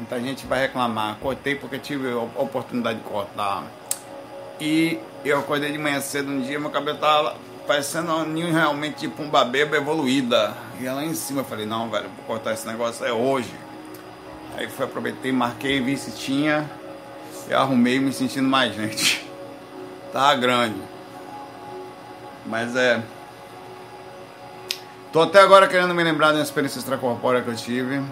Muita gente vai reclamar. Cortei porque tive a oportunidade de cortar. E eu acordei de manhã cedo um dia, meu cabelo tava parecendo um ninho realmente tipo um babeba evoluída. E lá em cima eu falei, não, velho, vou cortar esse negócio é hoje. Aí fui, aproveitei, marquei, vi se tinha. Eu arrumei me sentindo mais gente. Tá grande. Mas é. Tô até agora querendo me lembrar uma experiência extracorpórea que eu tive.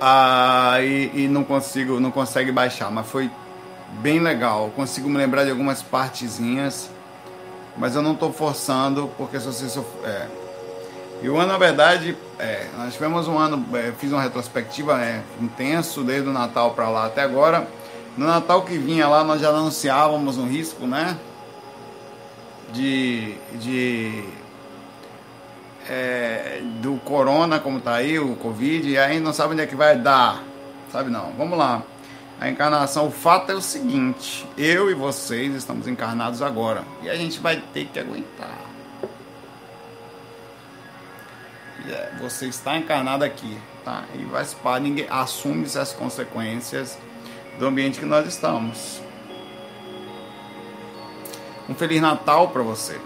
Ah, e, e, não consigo, não consegue baixar, mas foi bem legal. Consigo me lembrar de algumas partezinhas, mas eu não estou forçando, porque se você sofrer. É. E o ano, na verdade, é, nós tivemos um ano, é, fiz uma retrospectiva é, intenso, desde o Natal para lá até agora. No Natal que vinha lá, nós já anunciávamos um risco, né? De, de é, do corona, como tá aí, o Covid, e aí não sabe onde é que vai dar. Sabe não? Vamos lá. A encarnação, o fato é o seguinte: eu e vocês estamos encarnados agora. E a gente vai ter que aguentar. É, você está encarnado aqui, tá? E vai se ninguém assume as consequências do ambiente que nós estamos. Um Feliz Natal para você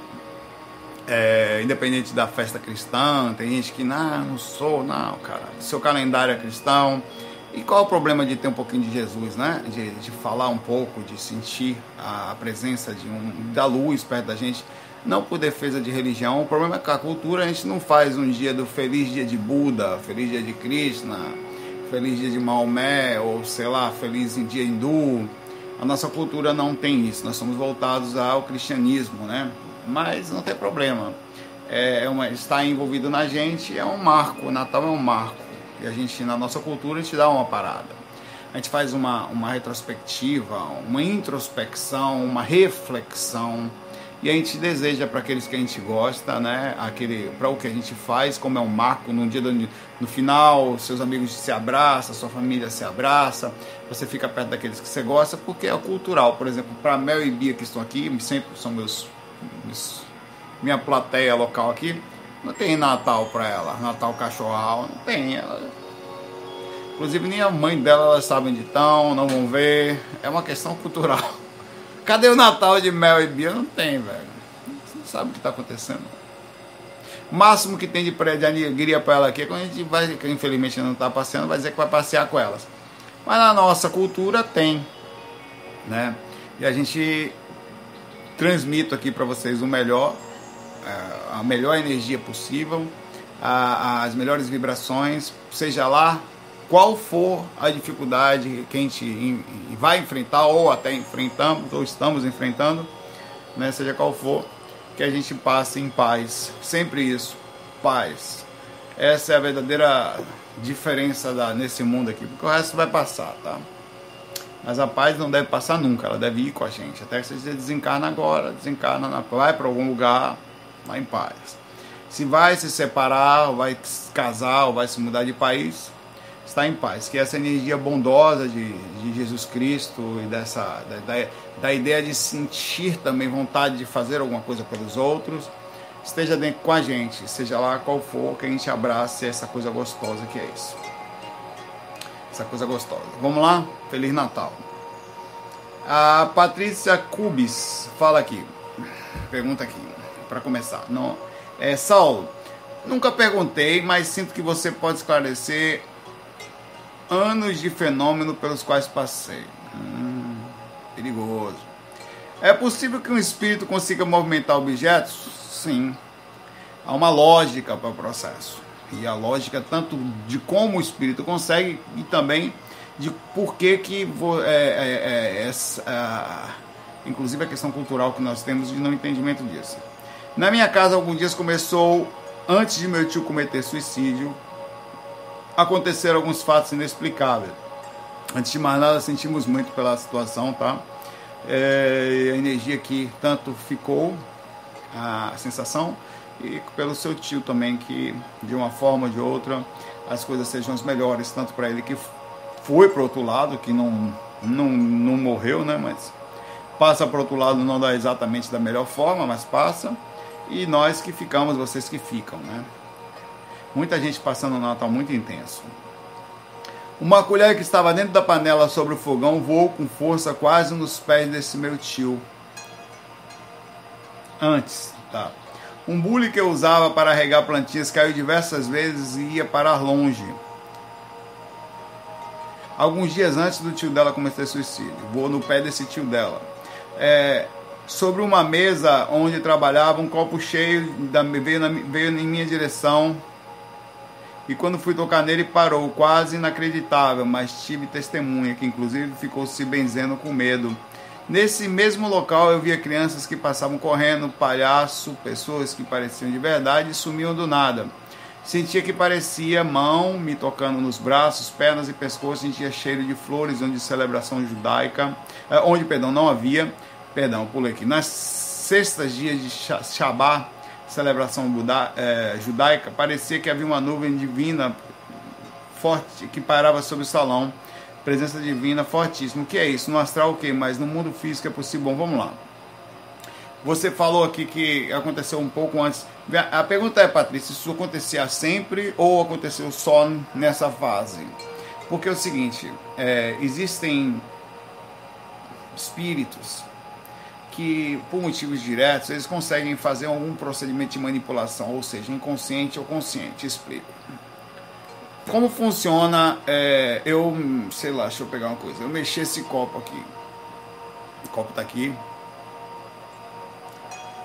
é, independente da festa cristã, tem gente que, não, não sou, não, cara, seu calendário é cristão. E qual é o problema de ter um pouquinho de Jesus, né? De, de falar um pouco, de sentir a presença de um, da luz perto da gente, não por defesa de religião. O problema é que a cultura a gente não faz um dia do feliz dia de Buda, feliz dia de Krishna, feliz dia de Maomé, ou sei lá, feliz dia hindu. A nossa cultura não tem isso, nós somos voltados ao cristianismo, né? Mas não tem problema. É, é uma, está envolvido na gente é um marco, o Natal é um marco. E a gente, na nossa cultura, a gente dá uma parada. A gente faz uma, uma retrospectiva, uma introspecção, uma reflexão. E a gente deseja para aqueles que a gente gosta, né? Aquele, para o que a gente faz, como é um marco no dia do, no final, seus amigos se abraçam, sua família se abraça, você fica perto daqueles que você gosta, porque é cultural. Por exemplo, para Mel e Bia que estão aqui, sempre são meus minha plateia local aqui, não tem Natal para ela, Natal cachorral, não tem. Ela... Inclusive nem a mãe dela elas sabem de tão, não vão ver. É uma questão cultural. Cadê o Natal de Mel e Bia? Não tem, velho. Você não sabe o que está acontecendo. O máximo que tem de, de alegria para ela aqui é quando a gente vai, que infelizmente não está passeando, vai dizer que vai passear com elas. Mas na nossa cultura tem, né? E a gente transmito aqui para vocês o melhor, é, a melhor energia possível, as melhores vibrações, seja lá qual for a dificuldade que a gente vai enfrentar ou até enfrentamos ou estamos enfrentando, né, seja qual for, que a gente passe em paz. Sempre isso, paz. Essa é a verdadeira diferença da, nesse mundo aqui, porque o resto vai passar, tá? Mas a paz não deve passar nunca, ela deve ir com a gente. Até que você desencarna agora, desencarna, na, vai para algum lugar, vai em paz. Se vai se separar, ou vai se casar, ou vai se mudar de país, está em paz. Que essa energia bondosa de, de Jesus Cristo e dessa da, da, da ideia de sentir também vontade de fazer alguma coisa pelos outros, esteja dentro com a gente, seja lá qual for, que a gente abrace essa coisa gostosa que é isso essa coisa gostosa. Vamos lá? Feliz Natal. A Patrícia Cubis fala aqui. Pergunta aqui, para começar. Não, é, Saulo, nunca perguntei, mas sinto que você pode esclarecer anos de fenômeno pelos quais passei. Hum, perigoso. É possível que um espírito consiga movimentar objetos? Sim. Há uma lógica para o processo e a lógica tanto de como o espírito consegue e também de por que que é, é, é, essa, inclusive a questão cultural que nós temos de não entendimento disso. Na minha casa, alguns dias começou, antes de meu tio cometer suicídio, aconteceram alguns fatos inexplicáveis. Antes de mais nada, sentimos muito pela situação, tá? É, a energia que tanto ficou, a sensação, e pelo seu tio também, que de uma forma ou de outra as coisas sejam as melhores, tanto para ele que foi para outro lado, que não, não, não morreu, né? Mas passa para outro lado não dá exatamente da melhor forma, mas passa. E nós que ficamos, vocês que ficam, né? Muita gente passando um Natal muito intenso. Uma colher que estava dentro da panela sobre o fogão voou com força quase nos pés desse meu tio. Antes, tá? Um bule que eu usava para regar plantinhas caiu diversas vezes e ia parar longe. Alguns dias antes do tio dela cometer suicídio. Voou no pé desse tio dela. É, sobre uma mesa onde trabalhava, um copo cheio da, veio, na, veio em minha direção. E quando fui tocar nele, parou, quase inacreditável, mas tive testemunha, que inclusive ficou se benzendo com medo. Nesse mesmo local eu via crianças que passavam correndo, palhaço, pessoas que pareciam de verdade e sumiam do nada. Sentia que parecia mão me tocando nos braços, pernas e pescoço, sentia cheiro de flores, onde celebração judaica, eh, onde, perdão, não havia, perdão, pulei aqui, nas sextas dias de Shabá, celebração é, judaica, parecia que havia uma nuvem divina forte que parava sobre o salão, presença divina fortíssima. O que é isso? No astral, o que? Mas no mundo físico é possível. Bom, vamos lá. Você falou aqui que aconteceu um pouco antes. A pergunta é, Patrícia, isso acontecia sempre ou aconteceu só nessa fase? Porque é o seguinte, é, existem espíritos que, por motivos diretos, eles conseguem fazer algum procedimento de manipulação, ou seja, inconsciente ou consciente. Explico. Como funciona? É, eu, sei lá, deixa eu pegar uma coisa. Eu mexi esse copo aqui. O copo está aqui.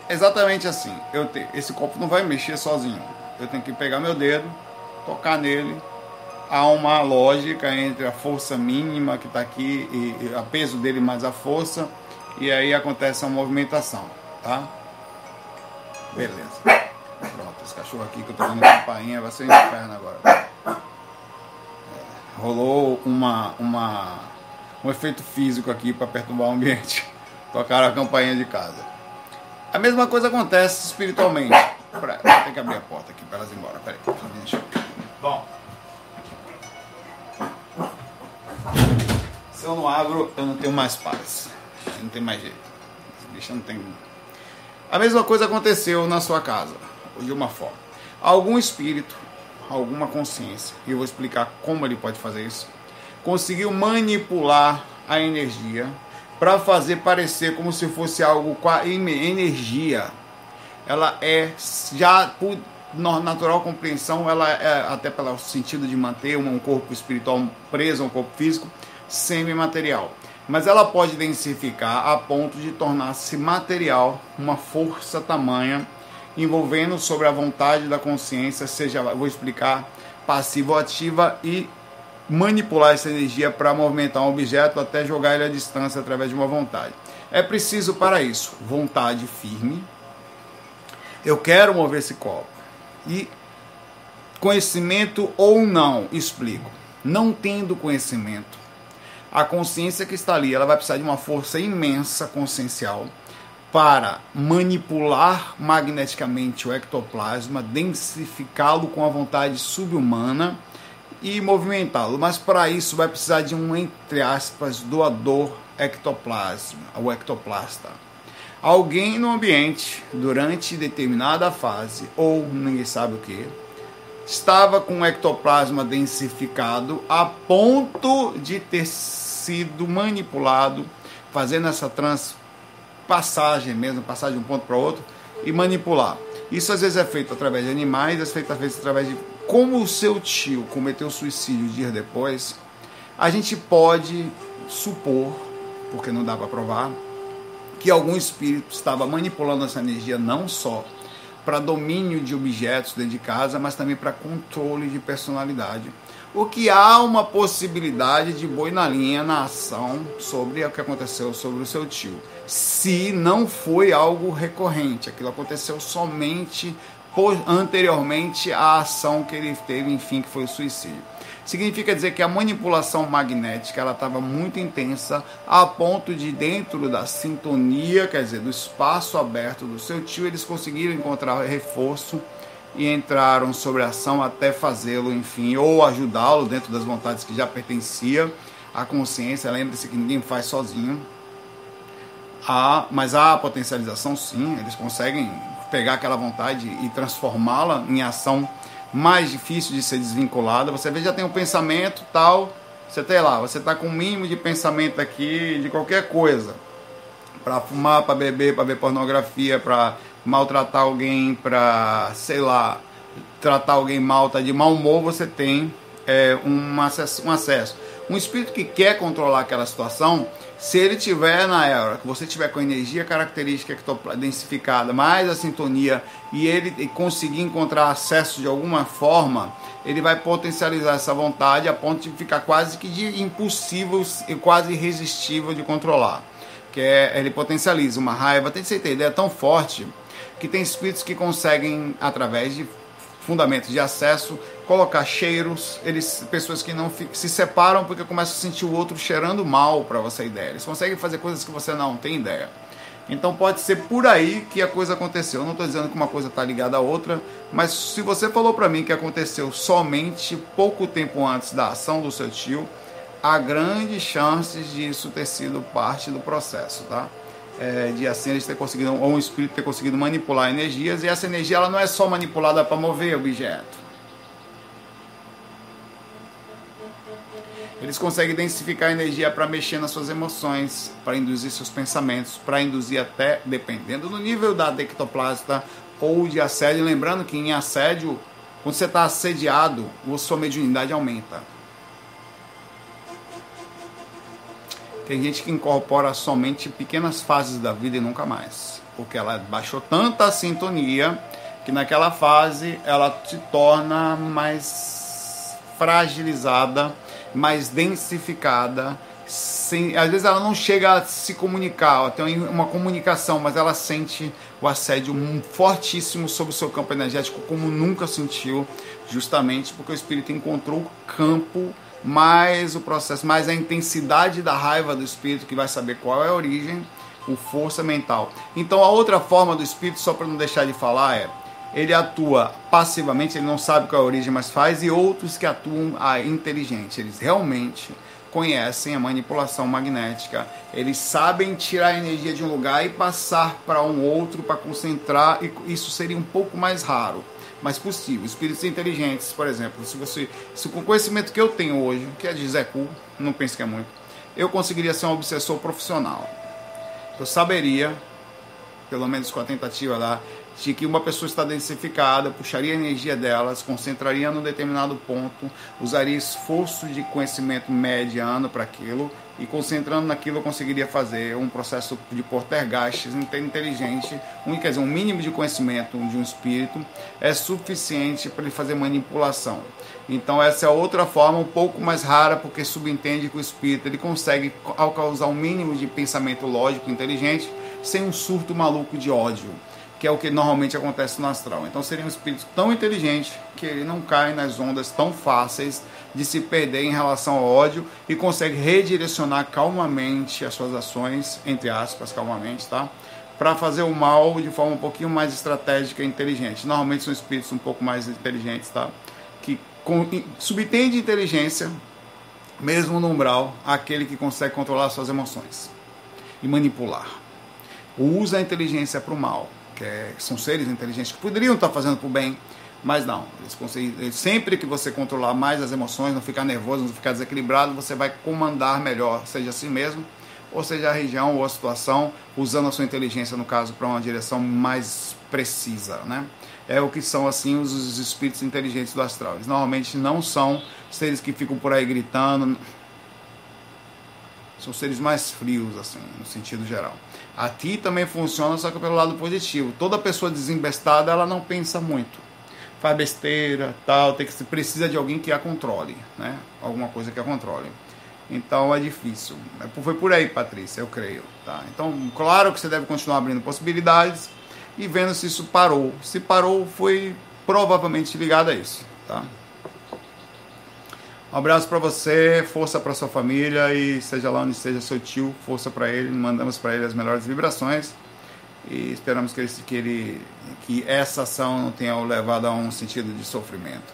Exatamente assim. Eu te, esse copo não vai mexer sozinho. Eu tenho que pegar meu dedo, tocar nele. Há uma lógica entre a força mínima que está aqui e, e a peso dele mais a força e aí acontece a movimentação, tá? Beleza. Pronto, esse cachorro aqui que eu tô dando campainha vai ser um inferno agora. Rolou uma, uma, um efeito físico aqui para perturbar o ambiente. Tocaram a campainha de casa. A mesma coisa acontece espiritualmente. Pera, ter que abrir a porta aqui para elas ir embora. Peraí. Bom. Se eu não abro, eu não tenho mais paz. Não tem mais jeito. Esse bicho não tem. A mesma coisa aconteceu na sua casa, de uma forma. Algum espírito, alguma consciência, e eu vou explicar como ele pode fazer isso, conseguiu manipular a energia para fazer parecer como se fosse algo com a energia. Ela é já por natural compreensão, ela é até pelo sentido de manter um corpo espiritual preso a um corpo físico semi-material. Mas ela pode densificar a ponto de tornar-se material, uma força tamanha, envolvendo sobre a vontade da consciência, seja, vou explicar, passiva ou ativa, e manipular essa energia para movimentar um objeto até jogar ele à distância através de uma vontade. É preciso para isso vontade firme. Eu quero mover esse copo. E conhecimento ou não, explico. Não tendo conhecimento, a consciência que está ali, ela vai precisar de uma força imensa consciencial para manipular magneticamente o ectoplasma, densificá-lo com a vontade subhumana e movimentá-lo. Mas para isso vai precisar de um, entre aspas, doador ectoplasma, o ectoplasta. Alguém no ambiente, durante determinada fase, ou ninguém sabe o que, estava com o ectoplasma densificado a ponto de ter sido manipulado, fazendo essa transpassagem mesmo, passar de um ponto para outro e manipular. Isso às vezes é feito através de animais, é feito às vezes através de como o seu tio cometeu suicídio dias depois. A gente pode supor, porque não dá para provar, que algum espírito estava manipulando essa energia não só para domínio de objetos dentro de casa, mas também para controle de personalidade. O que há uma possibilidade de boi na linha na ação sobre o que aconteceu sobre o seu tio. Se não foi algo recorrente, aquilo aconteceu somente anteriormente à ação que ele teve, enfim, que foi o suicídio. Significa dizer que a manipulação magnética ela estava muito intensa a ponto de dentro da sintonia, quer dizer, do espaço aberto do seu tio, eles conseguiram encontrar reforço e entraram sobre a ação até fazê-lo, enfim, ou ajudá-lo dentro das vontades que já pertencia à consciência. Lembre-se que ninguém faz sozinho. Mas há potencialização sim, eles conseguem pegar aquela vontade e transformá-la em ação mais difícil de ser desvinculada. Você vê, já tem um pensamento tal, você tem lá, você está com um mínimo de pensamento aqui de qualquer coisa. Para fumar, para beber, para ver pornografia, para maltratar alguém, para, sei lá, tratar alguém mal, tá de mau humor, você tem é, um, acesso, um acesso. Um espírito que quer controlar aquela situação, se ele tiver na era, que você tiver com a energia característica densificada, mais a sintonia, e ele conseguir encontrar acesso de alguma forma, ele vai potencializar essa vontade a ponto de ficar quase que de impossível e quase irresistível de controlar. Que é, ele potencializa uma raiva, tem que ter ideia tão forte que tem espíritos que conseguem, através de fundamentos de acesso, colocar cheiros, eles pessoas que não se separam porque começam a sentir o outro cheirando mal para você ideia. Eles conseguem fazer coisas que você não tem ideia. Então pode ser por aí que a coisa aconteceu. Eu não estou dizendo que uma coisa está ligada à outra, mas se você falou para mim que aconteceu somente pouco tempo antes da ação do seu tio, há grandes chances de isso ter sido parte do processo, tá? É, de assim eles ter conseguido, ou um espírito ter conseguido manipular energias, e essa energia ela não é só manipulada para mover objeto Eles conseguem densificar a energia para mexer nas suas emoções, para induzir seus pensamentos, para induzir até, dependendo do nível da dectoplasta ou de assédio. Lembrando que em assédio, quando você está assediado, a sua mediunidade aumenta. Tem gente que incorpora somente pequenas fases da vida e nunca mais. Porque ela baixou tanta sintonia que naquela fase ela se torna mais fragilizada mais densificada. Sem, às vezes ela não chega a se comunicar, ela tem uma comunicação, mas ela sente o assédio fortíssimo sobre o seu campo energético, como nunca sentiu, justamente porque o espírito encontrou o campo mais o processo, mais a intensidade da raiva do espírito, que vai saber qual é a origem, o força mental. Então a outra forma do espírito, só para não deixar de falar, é ele atua passivamente, ele não sabe qual é a origem, mas faz, e outros que atuam a inteligente. Eles realmente conhecem a manipulação magnética, eles sabem tirar a energia de um lugar e passar para um outro para concentrar, e isso seria um pouco mais raro, mas possível. Espíritos inteligentes, por exemplo, se você, se com o conhecimento que eu tenho hoje, que é de Zé Cu, não pense que é muito, eu conseguiria ser um obsessor profissional. Eu saberia, pelo menos com a tentativa lá, de que uma pessoa está densificada, puxaria a energia dela, se concentraria num determinado ponto, usaria esforço de conhecimento mediano para aquilo e concentrando naquilo eu conseguiria fazer um processo de portergeist inteligente, um, quer dizer, um mínimo de conhecimento de um espírito é suficiente para ele fazer manipulação. Então essa é outra forma um pouco mais rara porque subentende que o espírito ele consegue causar um mínimo de pensamento lógico inteligente sem um surto maluco de ódio que é o que normalmente acontece no astral. Então seria um espírito tão inteligente que ele não cai nas ondas tão fáceis de se perder em relação ao ódio e consegue redirecionar calmamente as suas ações, entre aspas, calmamente, tá? Para fazer o mal de forma um pouquinho mais estratégica e inteligente. Normalmente são espíritos um pouco mais inteligentes, tá? Que subtende inteligência, mesmo no umbral, aquele que consegue controlar suas emoções e manipular. Usa a inteligência para o mal que é, são seres inteligentes que poderiam estar fazendo o bem, mas não. Eles sempre que você controlar mais as emoções, não ficar nervoso, não ficar desequilibrado, você vai comandar melhor, seja assim mesmo, ou seja a região ou a situação, usando a sua inteligência, no caso, para uma direção mais precisa, né? É o que são, assim, os espíritos inteligentes do astral. Eles normalmente não são seres que ficam por aí gritando, são seres mais frios, assim, no sentido geral. Aqui também funciona, só que pelo lado positivo. Toda pessoa desembestada, ela não pensa muito. Faz besteira, tal, tem que precisa de alguém que a controle, né? Alguma coisa que a controle. Então é difícil. É foi por aí, Patrícia, eu creio. Tá? Então, claro que você deve continuar abrindo possibilidades e vendo se isso parou. Se parou, foi provavelmente ligado a isso. Tá? Um abraço para você, força para sua família e seja lá onde esteja seu tio, força para ele. Mandamos para ele as melhores vibrações e esperamos que, ele, que, ele, que essa ação não tenha o levado a um sentido de sofrimento.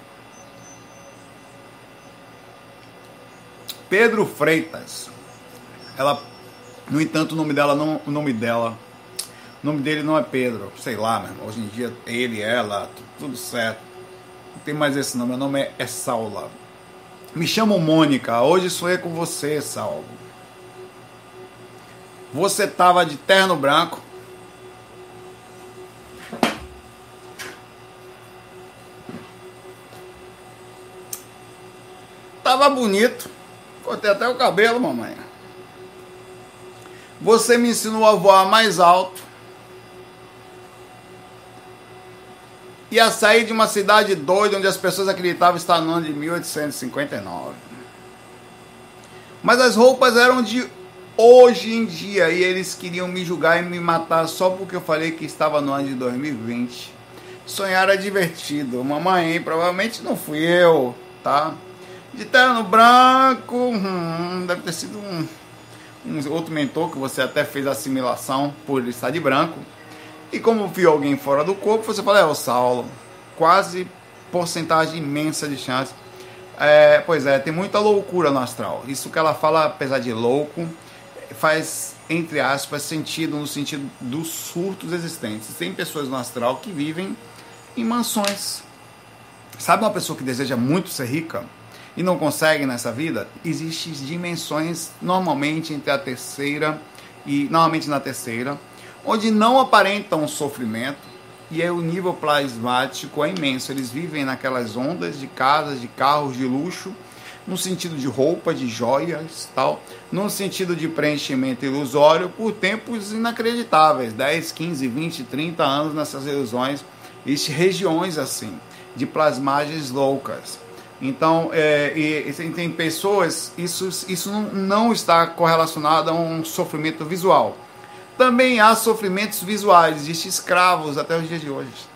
Pedro Freitas. Ela, no entanto, o nome dela não, o nome dela, o nome dele não é Pedro, sei lá, meu. Hoje em dia ele, ela, tudo certo tem mais esse nome, meu nome é, é Saula. Me chamo Mônica, hoje sou eu com você, Saulo. Você tava de terno branco. Tava bonito. Cortei até o cabelo, mamãe. Você me ensinou a voar mais alto. E a sair de uma cidade doida onde as pessoas acreditavam estar no ano de 1859. Mas as roupas eram de hoje em dia e eles queriam me julgar e me matar só porque eu falei que estava no ano de 2020. Sonhar é divertido. Mamãe, provavelmente não fui eu, tá? De terno branco, hum, deve ter sido um, um outro mentor que você até fez assimilação por ele estar de branco. E como viu alguém fora do corpo, você fala, é o Saulo. Quase porcentagem imensa de chance. É, pois é, tem muita loucura no astral. Isso que ela fala, apesar de louco, faz, entre aspas, sentido no sentido dos surtos existentes. Tem pessoas no astral que vivem em mansões. Sabe uma pessoa que deseja muito ser rica e não consegue nessa vida? Existem dimensões normalmente entre a terceira e normalmente na terceira, onde não aparentam sofrimento e aí o nível plasmático é imenso. Eles vivem naquelas ondas de casas, de carros de luxo no sentido de roupa, de joias, tal, no sentido de preenchimento ilusório por tempos inacreditáveis, 10, 15, 20, 30 anos nessas ilusões, existem regiões assim, de plasmagens loucas. Então, é, e, e tem pessoas, isso, isso não está correlacionado a um sofrimento visual. Também há sofrimentos visuais, existem escravos até os dias de hoje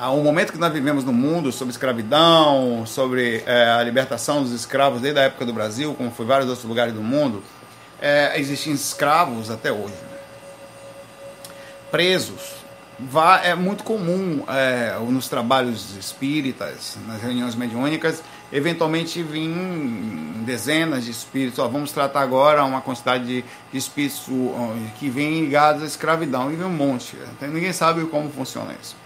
o momento que nós vivemos no mundo sobre escravidão, sobre é, a libertação dos escravos desde a época do Brasil, como foi vários outros lugares do mundo, é, existem escravos até hoje. Presos. é muito comum é, nos trabalhos espíritas, nas reuniões mediúnicas, eventualmente vir dezenas de espíritos. Ó, vamos tratar agora uma quantidade de, espíritos que vêm ligados à escravidão. E vem um monte. Ninguém sabe como funciona isso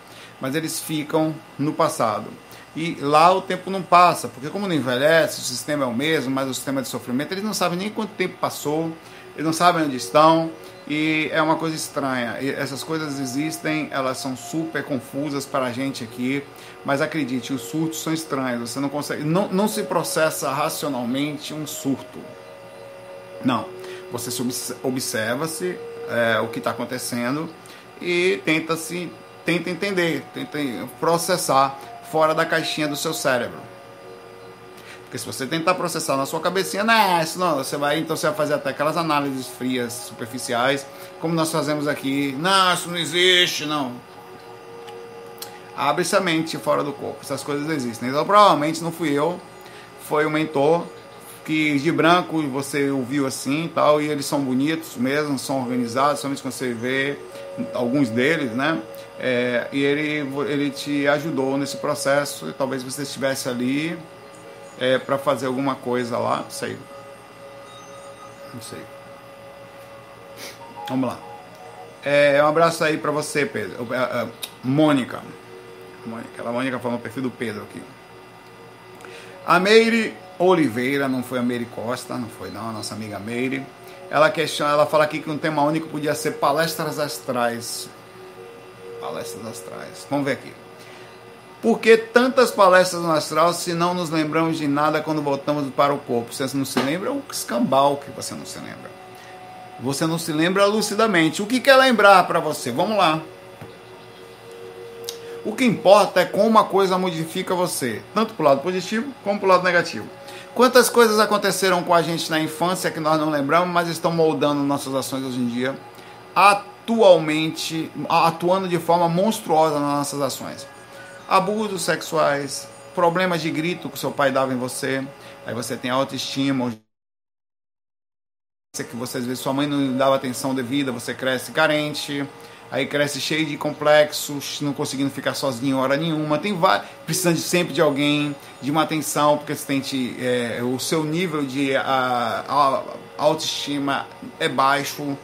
mas eles ficam no passado. E lá o tempo não passa, porque como não envelhece, o sistema é o mesmo, mas o sistema de sofrimento, eles não sabem nem quanto tempo passou, eles não sabem onde estão, e é uma coisa estranha. Essas coisas existem, elas são super confusas para a gente aqui, mas acredite, os surtos são estranhos, você não consegue, não, não se processa racionalmente um surto. Não, você se observa-se é, o que está acontecendo e tenta se tenta entender, tenta processar fora da caixinha do seu cérebro. Porque se você tentar processar na sua cabecinha, não, é isso não, você vai, então você vai fazer até aquelas análises frias, superficiais, como nós fazemos aqui. Não, isso não existe, não. Abre-se a mente fora do corpo, essas coisas existem. Então provavelmente não fui eu, foi o mentor que de branco você ouviu assim e tal, e eles são bonitos mesmo, são organizados, somente quando você vê alguns deles, né? É, e ele, ele te ajudou nesse processo, e talvez você estivesse ali é, para fazer alguma coisa lá, não sei. Não sei. Vamos lá. É, um abraço aí para você, Pedro. É, é, Mônica. Mônica. A Mônica falou no perfil do Pedro aqui. A Meire Oliveira, não foi a Meire Costa, não foi não, a nossa amiga Meire. Ela questiona, ela fala aqui que um tema único podia ser palestras astrais palestras astrais. Vamos ver aqui. Por que tantas palestras no astral se não nos lembramos de nada quando voltamos para o corpo? Você não se lembra? É um escambau que você não se lembra. Você não se lembra lucidamente. O que quer lembrar para você? Vamos lá. O que importa é como uma coisa modifica você, tanto para o lado positivo como para o lado negativo. Quantas coisas aconteceram com a gente na infância que nós não lembramos, mas estão moldando nossas ações hoje em dia? atualmente, atuando de forma monstruosa nas nossas ações. Abusos sexuais, problemas de grito que seu pai dava em você, aí você tem autoestima, que você às vezes sua mãe não dava atenção devida, você cresce carente, aí cresce cheio de complexos, não conseguindo ficar sozinho hora nenhuma, tem vários, precisando de, sempre de alguém, de uma atenção, porque você tem é, o seu nível de a, a autoestima é baixo,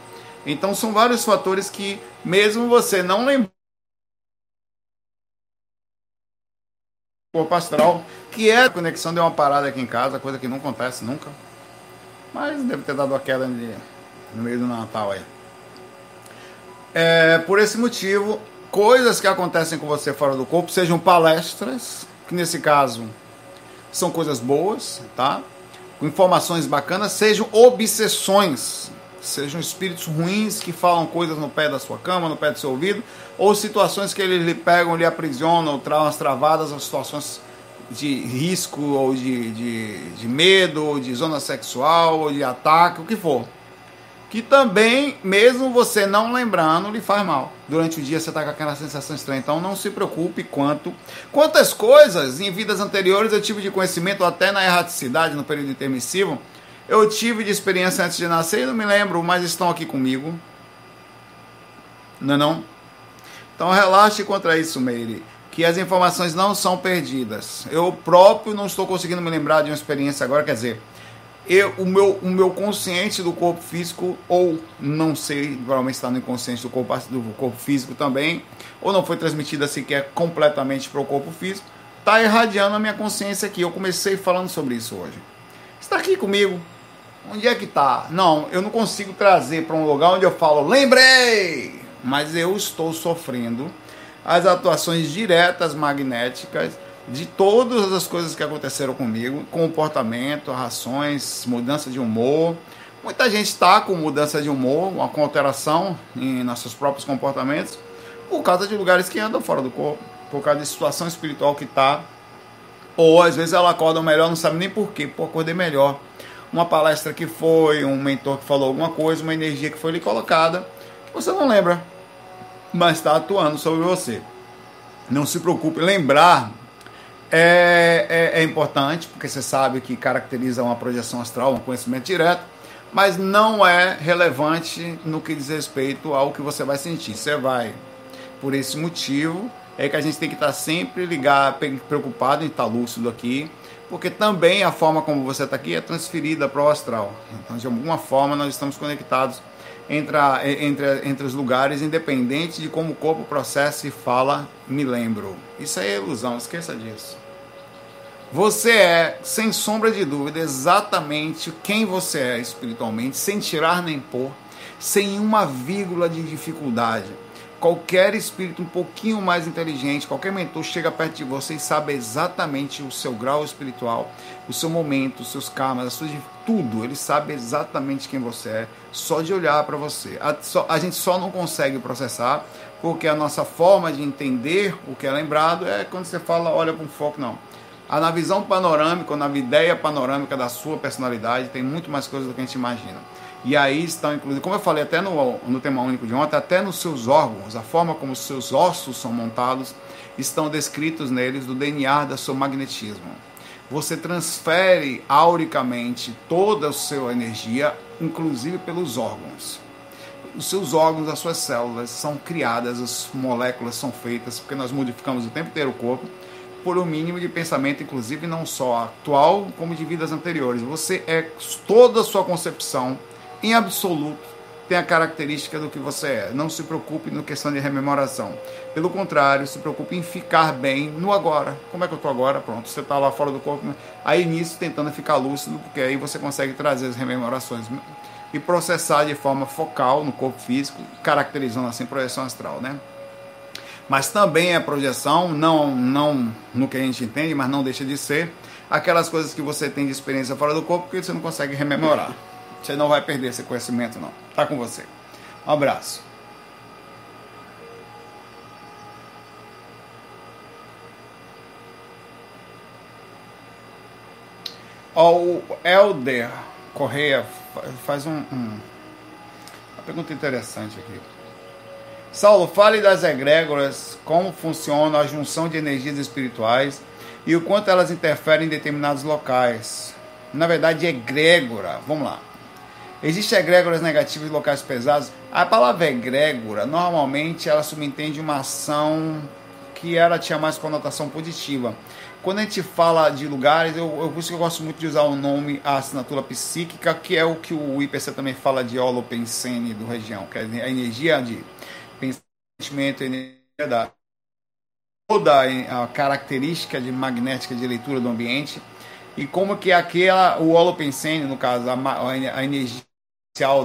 então são vários fatores que, mesmo você não lembrando, corpo astral, que é a conexão de uma parada aqui em casa, coisa que não acontece nunca. Mas deve ter dado uma queda de, no meio do Natal aí. É, por esse motivo, coisas que acontecem com você fora do corpo, sejam palestras, que nesse caso são coisas boas, tá? Com informações bacanas, sejam obsessões, sejam espíritos ruins que falam coisas no pé da sua cama, no pé do seu ouvido, ou situações que eles lhe pegam, lhe aprisionam, ou traumas travadas, ou situações de risco, ou de, de, de medo, ou de zona sexual, ou de ataque, o que for. Que também, mesmo você não lembrando, lhe faz mal. Durante o dia você está com aquela sensação estranha. Então não se preocupe quanto. Quantas coisas em vidas anteriores eu tive de conhecimento, até na erraticidade, no período intermissivo, eu tive de experiência antes de nascer e não me lembro, mas estão aqui comigo. Não é não? Então relaxe contra isso, Meire. Que as informações não são perdidas. Eu próprio não estou conseguindo me lembrar de uma experiência agora, quer dizer, eu, o, meu, o meu consciente do corpo físico, ou não sei, provavelmente está no inconsciente do corpo, do corpo físico também, ou não foi transmitida sequer completamente para o corpo físico, está irradiando a minha consciência aqui. Eu comecei falando sobre isso hoje. Está aqui comigo, Onde é que está? Não, eu não consigo trazer para um lugar onde eu falo, lembrei! Mas eu estou sofrendo as atuações diretas magnéticas de todas as coisas que aconteceram comigo, comportamento, rações, mudança de humor. Muita gente está com mudança de humor, uma alteração em nossos próprios comportamentos, por causa de lugares que andam fora do corpo, por causa de situação espiritual que está. Ou às vezes ela acorda melhor, não sabe nem por quê, pô, acordei melhor uma palestra que foi, um mentor que falou alguma coisa, uma energia que foi lhe colocada, que você não lembra, mas está atuando sobre você. Não se preocupe, lembrar é, é, é, importante, porque você sabe que caracteriza uma projeção astral, um conhecimento direto, mas não é relevante no que diz respeito ao que você vai sentir. Você vai, por esse motivo, é que a gente tem que estar sempre ligado, preocupado em estar lúcido aqui, porque também a forma como você está aqui é transferida para o astral. Então, de alguma forma, nós estamos conectados entre, a, entre, entre os lugares, independente de como o corpo processa e fala, me lembro. Isso é ilusão, esqueça disso. Você é, sem sombra de dúvida, exatamente quem você é espiritualmente, sem tirar nem pôr, sem uma vírgula de dificuldade qualquer espírito um pouquinho mais inteligente, qualquer mentor chega perto de você e sabe exatamente o seu grau espiritual, o seu momento, os seus karmas, a sua, tudo. Ele sabe exatamente quem você é, só de olhar para você. A, só, a gente só não consegue processar porque a nossa forma de entender o que é lembrado é quando você fala, olha um foco, não. A, na visão panorâmica, na ideia panorâmica da sua personalidade, tem muito mais coisas do que a gente imagina. E aí estão, inclusive, como eu falei até no, no tema único de ontem, até nos seus órgãos, a forma como os seus ossos são montados, estão descritos neles do DNA da seu magnetismo. Você transfere auricamente toda a sua energia, inclusive pelos órgãos. Os seus órgãos, as suas células são criadas, as moléculas são feitas, porque nós modificamos o tempo inteiro o corpo, por um mínimo de pensamento, inclusive não só atual, como de vidas anteriores. Você é toda a sua concepção em absoluto, tem a característica do que você é. Não se preocupe no questão de rememoração. Pelo contrário, se preocupe em ficar bem no agora. Como é que eu estou agora? Pronto, você está lá fora do corpo. Aí nisso, tentando ficar lúcido, porque aí você consegue trazer as rememorações e processar de forma focal no corpo físico, caracterizando assim projeção astral, né? Mas também é projeção, não, não no que a gente entende, mas não deixa de ser aquelas coisas que você tem de experiência fora do corpo que você não consegue rememorar. Você não vai perder esse conhecimento, não. Tá com você. Um abraço. O Elder Correia faz um, um, uma pergunta interessante aqui. Saulo, fale das egrégoras, como funciona a junção de energias espirituais e o quanto elas interferem em determinados locais. Na verdade, egrégora, vamos lá. Existem egrégoras negativas em locais pesados. A palavra egrégora, normalmente, ela subentende uma ação que ela tinha mais conotação positiva. Quando a gente fala de lugares, eu, eu, por isso que eu gosto muito de usar o nome, a assinatura psíquica, que é o que o IPC também fala de holopensene do região, que é a energia de pensamento, energia da toda a característica de magnética de leitura do ambiente e como que aquela, o holopensene, no caso, a, a energia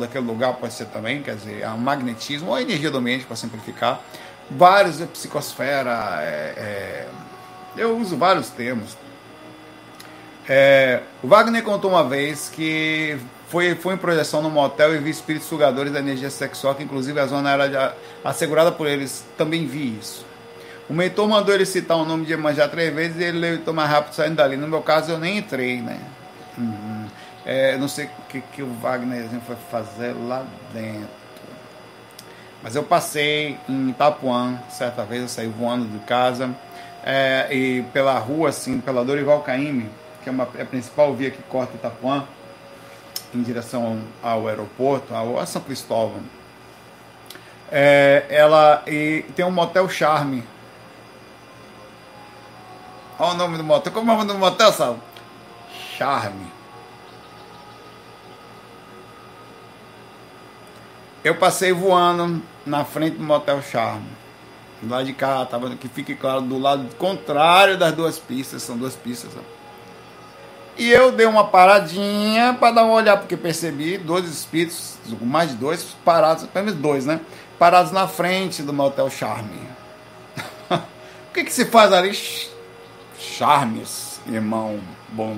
daquele lugar pode ser também, quer dizer, o magnetismo ou a energia do ambiente, para simplificar. Vários, a psicosfera, é, é, eu uso vários termos. É, o Wagner contou uma vez que foi, foi em projeção no motel e vi espíritos sugadores da energia sexual, que inclusive a zona era assegurada por eles. Também vi isso. O mentor mandou ele citar o nome de Iemanjá três vezes e ele levantou mais rápido saindo dali. No meu caso, eu nem entrei, né? Uhum. É, não sei o que, que o Wagnerzinho foi fazer lá dentro. Mas eu passei em Itapuã, certa vez eu saí voando de casa, é, e pela rua, assim, pela Dorival Caymmi, que é, uma, é a principal via que corta Itapuã, em direção ao aeroporto, ao, a São Cristóvão. É, ela e tem um motel Charme. Olha o nome do motel. Como é o nome do motel, Sal? Charme. Eu passei voando na frente do motel Charme. Do lado de cá, tava, que fique claro, do lado contrário das duas pistas, são duas pistas. E eu dei uma paradinha para dar uma olhada, porque percebi dois espíritos, mais de dois, parados, pelo menos dois, né? Parados na frente do motel Charme. o que, que se faz ali? Charmes, irmão bom.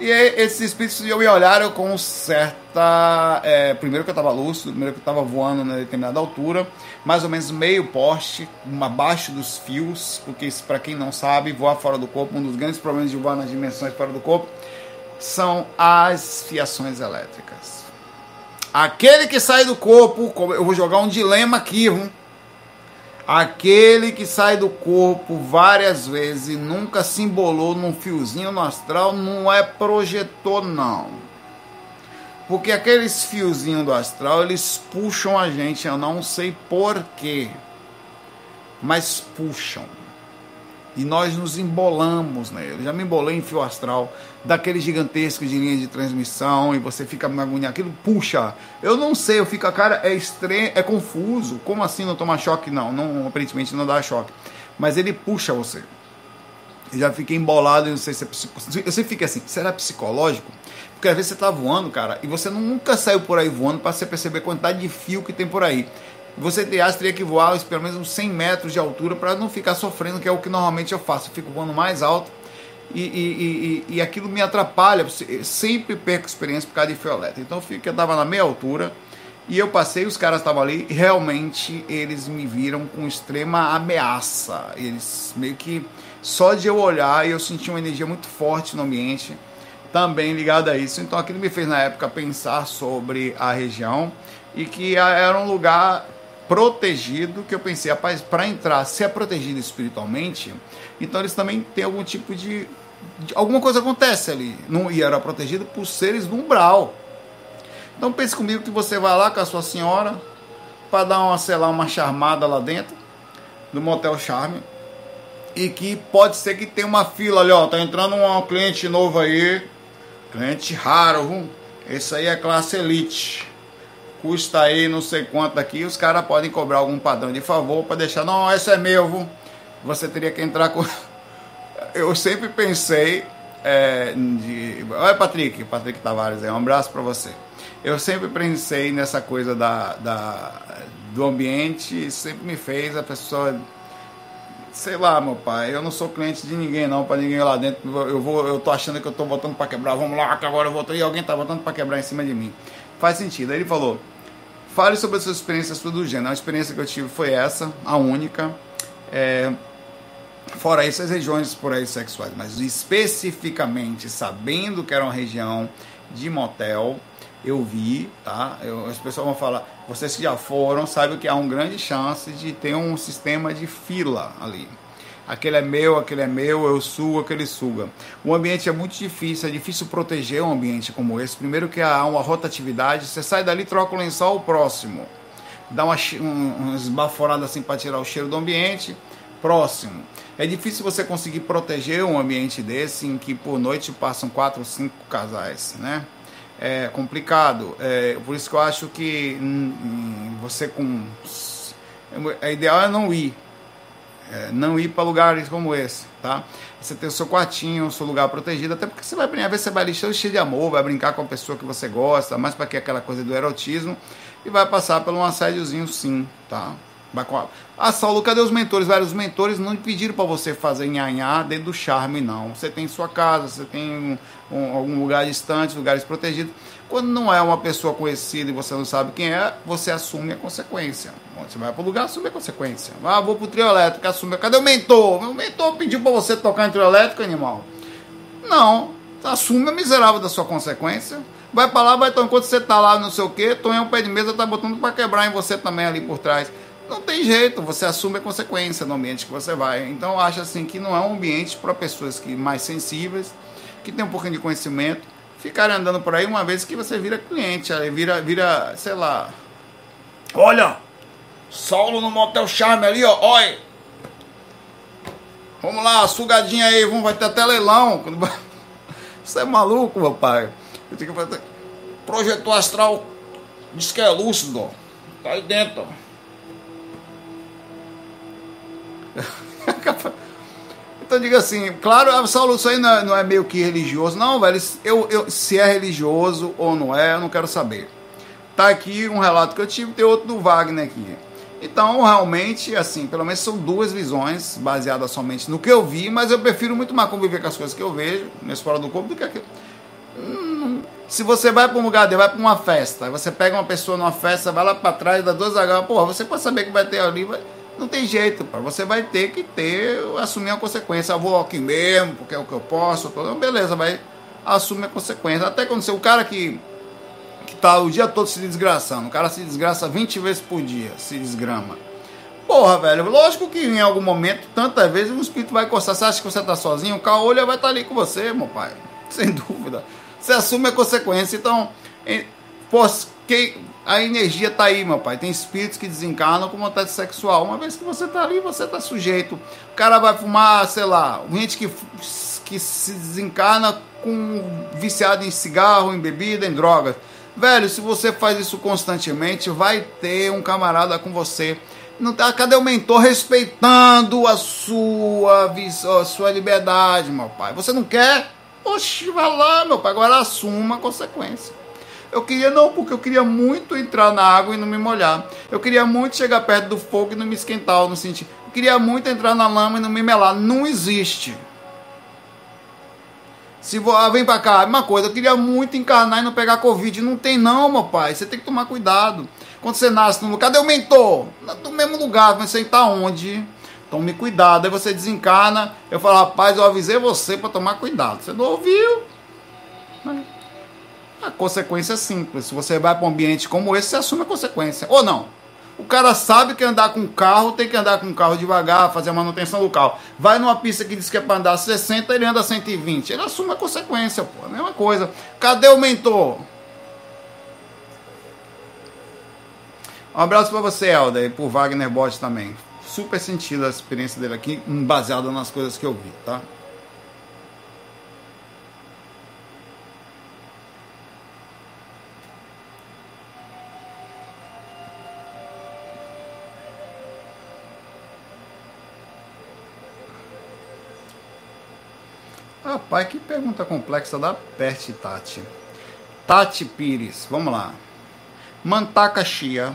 E esses espíritos me olharam com certa. É, primeiro que eu estava lúcido, primeiro que eu estava voando na determinada altura, mais ou menos meio poste, abaixo dos fios, porque para quem não sabe, voar fora do corpo, um dos grandes problemas de voar nas dimensões fora do corpo são as fiações elétricas. Aquele que sai do corpo, eu vou jogar um dilema aqui, viu? Aquele que sai do corpo várias vezes e nunca se embolou num fiozinho no astral não é projetor, não. Porque aqueles fiozinhos do astral, eles puxam a gente, eu não sei porquê, mas puxam. E nós nos embolamos nele. Eu já me embolei em fio astral, daquele gigantesco de linha de transmissão, e você fica agoniado. Aquilo puxa. Eu não sei, eu fico, cara, é estranho, é confuso. Como assim não tomar choque? Não, não aparentemente não dá choque. Mas ele puxa você. Eu já fiquei embolado, eu não sei se é psicológico. Eu sempre fico assim, será psicológico? Porque às vezes você tá voando, cara, e você nunca saiu por aí voando para você perceber a quantidade de fio que tem por aí você teria que voar pelo menos uns 100 metros de altura para não ficar sofrendo, que é o que normalmente eu faço. Eu fico voando mais alto e, e, e, e aquilo me atrapalha. sempre perco experiência por causa de fio elétrico. Então eu, fico, eu tava na meia altura e eu passei, os caras estavam ali e realmente eles me viram com extrema ameaça. Eles meio que só de eu olhar eu senti uma energia muito forte no ambiente também ligada a isso. Então aquilo me fez na época pensar sobre a região e que era um lugar protegido, que eu pensei, rapaz, para entrar, se é protegido espiritualmente, então eles também têm algum tipo de, de alguma coisa acontece ali. Não, e era protegido por seres do umbral. Então pense comigo que você vai lá com a sua senhora para dar uma, sei lá, uma charmada lá dentro do motel Charme e que pode ser que tenha uma fila ali, ó, tá entrando um cliente novo aí, cliente raro, viu? esse aí é classe elite custa aí não sei quanto aqui, os caras podem cobrar algum padrão de favor para deixar, não, esse é meu, viu? você teria que entrar com. Eu sempre pensei. É, de... Olha, Patrick, Patrick Tavares, é um abraço para você. Eu sempre pensei nessa coisa da, da, do ambiente, sempre me fez a pessoa. Sei lá, meu pai, eu não sou cliente de ninguém, não, para ninguém lá dentro. Eu vou, eu tô achando que eu tô botando para quebrar, vamos lá, que agora eu vou. E alguém tá botando para quebrar em cima de mim. Faz sentido. Aí ele falou: fale sobre as suas experiências do gênero. A experiência que eu tive foi essa, a única. É, fora isso, as regiões por aí sexuais, mas especificamente sabendo que era uma região de motel, eu vi, tá? Eu, as pessoas vão falar, vocês que já foram, sabem que há uma grande chance de ter um sistema de fila ali aquele é meu, aquele é meu, eu sugo, aquele suga. O ambiente é muito difícil, é difícil proteger um ambiente como esse. Primeiro que há uma rotatividade, você sai dali, troca o lençol o próximo. Dá uma, um, esbaforada assim para tirar o cheiro do ambiente, próximo. É difícil você conseguir proteger um ambiente desse em que por noite passam quatro ou cinco casais, né? É complicado. É, por isso que eu acho que hum, hum, você com. É ideal é não ir é, não ir para lugares como esse, tá? Você tem o seu quartinho, o seu lugar protegido, até porque você vai brincar, você vai lixar cheio de amor, vai brincar com a pessoa que você gosta, mais para que aquela coisa do erotismo, e vai passar por um assédiozinho sim, tá? Vai com a... Ah, Saulo, cadê os mentores? Velho, os mentores não pediram para você fazer nhanhá dentro do charme, não. Você tem sua casa, você tem um, um, algum lugar distante, lugares protegidos. Quando não é uma pessoa conhecida e você não sabe quem é, você assume a consequência. Você vai para o lugar, assume a consequência. Ah, vou para o trio elétrico, assume. Cadê o mentor? Meu mentor pediu para você tocar em trio elétrico, animal. Não, assume a miserável da sua consequência. Vai para lá, vai então, enquanto você está lá, não sei o quê, Tonhão pé de mesa tá botando para quebrar em você também ali por trás. Não tem jeito, você assume a consequência no ambiente que você vai. Então eu acho assim que não é um ambiente para pessoas que mais sensíveis, que tem um pouquinho de conhecimento ficarem andando por aí uma vez que você vira cliente, aí vira, vira, sei lá. Olha! Saulo no Motel Charme ali, ó. Olha! Vamos lá, sugadinha aí, vamos, vai ter até leilão. Você é maluco, meu pai. Eu tenho que fazer. Projetor astral diz que é lúcido. Tá aí dentro. Então diga assim, claro, ah, Saulo, isso aí não é, não é, meio que religioso. Não, velho, eu, eu, se é religioso ou não é, eu não quero saber. Tá aqui um relato que eu tive, tem outro do Wagner aqui. Então, realmente, assim, pelo menos são duas visões baseadas somente no que eu vi, mas eu prefiro muito mais conviver com as coisas que eu vejo nesse fora do corpo do que aquilo. Hum, se você vai para um lugar, vai para uma festa, você pega uma pessoa numa festa, vai lá para trás, dá duas H, porra, você pode saber que vai ter ali, vai não tem jeito, pá. você vai ter que ter, assumir a consequência. Eu vou aqui mesmo, porque é o que eu posso. Tô... Beleza, vai assumir a consequência. Até quando você, o cara que, que tá o dia todo se desgraçando, o cara se desgraça 20 vezes por dia, se desgrama. Porra, velho, lógico que em algum momento, tantas vezes, o espírito vai coçar. Você acha que você tá sozinho? O caolho vai estar tá ali com você, meu pai. Sem dúvida. Você assume a consequência. Então, posso, que, a energia está aí, meu pai. Tem espíritos que desencarnam com vontade sexual. Uma vez que você está ali, você está sujeito. O cara vai fumar, sei lá, gente que, que se desencarna com viciado em cigarro, em bebida, em drogas. Velho, se você faz isso constantemente, vai ter um camarada com você. Não tá, cadê o mentor respeitando a sua, a sua liberdade, meu pai? Você não quer? Oxe, vai lá, meu pai. Agora assuma a consequência. Eu queria não, porque eu queria muito entrar na água e não me molhar. Eu queria muito chegar perto do fogo e não me esquentar, não sentir. Eu queria muito entrar na lama e não me melar. Não existe. Se vou, ah, vem pra cá, uma coisa, eu queria muito encarnar e não pegar Covid. Não tem não, meu pai. Você tem que tomar cuidado. Quando você nasce no lugar, cadê o mentor? No mesmo lugar, mas você está onde? Tome cuidado. Aí você desencarna. Eu falo, rapaz, eu avisei você para tomar cuidado. Você não ouviu? A consequência é simples. Se você vai para um ambiente como esse, você assume a consequência. Ou não. O cara sabe que andar com carro tem que andar com carro devagar, fazer a manutenção do carro. Vai numa pista que diz que é para andar 60, ele anda 120. Ele assume a consequência, pô. A mesma coisa. Cadê o mentor? Um abraço para você, Helder, e por Wagner Bot também. Super sentido a experiência dele aqui, baseada nas coisas que eu vi, tá? Rapaz, que pergunta complexa da Perte Tati. Tati Pires, vamos lá. Mantaka Shia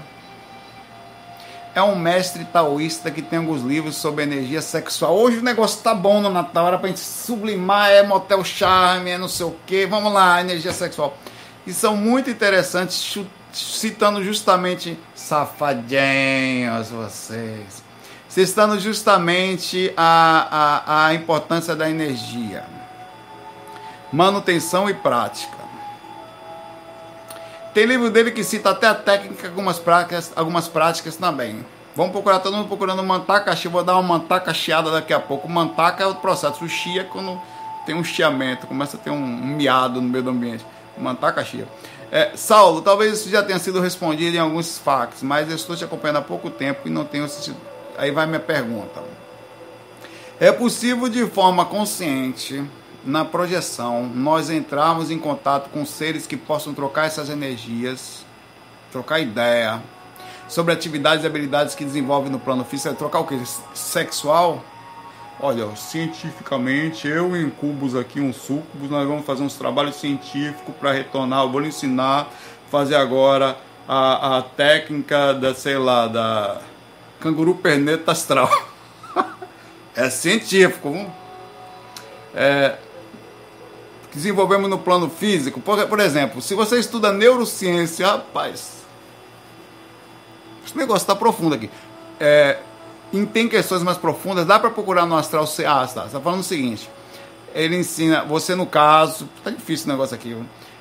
é um mestre taoísta que tem alguns livros sobre energia sexual. Hoje o negócio tá bom no Natal, era pra gente sublimar, é motel charme, é não sei o que. Vamos lá, energia sexual. E são muito interessantes, citando justamente safadinhos vocês. Citando justamente a, a, a importância da energia manutenção e prática. Tem livro dele que cita até a técnica, algumas práticas, algumas práticas também. Vamos procurar, todo mundo procurando mantaca chia. Vou dar uma mantaca chiada daqui a pouco. Mantaca é o processo. O chia é quando tem um chiamento, começa a ter um, um miado no meio do ambiente. Mantaca chia. É, Saulo, talvez isso já tenha sido respondido em alguns fax, mas eu estou te acompanhando há pouco tempo e não tenho assistido. Aí vai minha pergunta. É possível de forma consciente na projeção, nós entrarmos em contato com seres que possam trocar essas energias, trocar ideia, sobre atividades e habilidades que desenvolve no plano físico. Vai trocar o que? Sexual? Olha, cientificamente, eu em cubos aqui, uns sucubos, nós vamos fazer uns trabalhos científicos para retornar. Eu vou lhe ensinar, fazer agora a, a técnica da, sei lá, da canguru perneta astral. é científico. É, desenvolvemos no plano físico. Por, por exemplo, se você estuda neurociência, rapaz, esse negócio está profundo aqui. É, tem questões mais profundas, dá para procurar no astral. Ah, tá, está falando o seguinte. Ele ensina, você no caso, tá difícil o negócio aqui.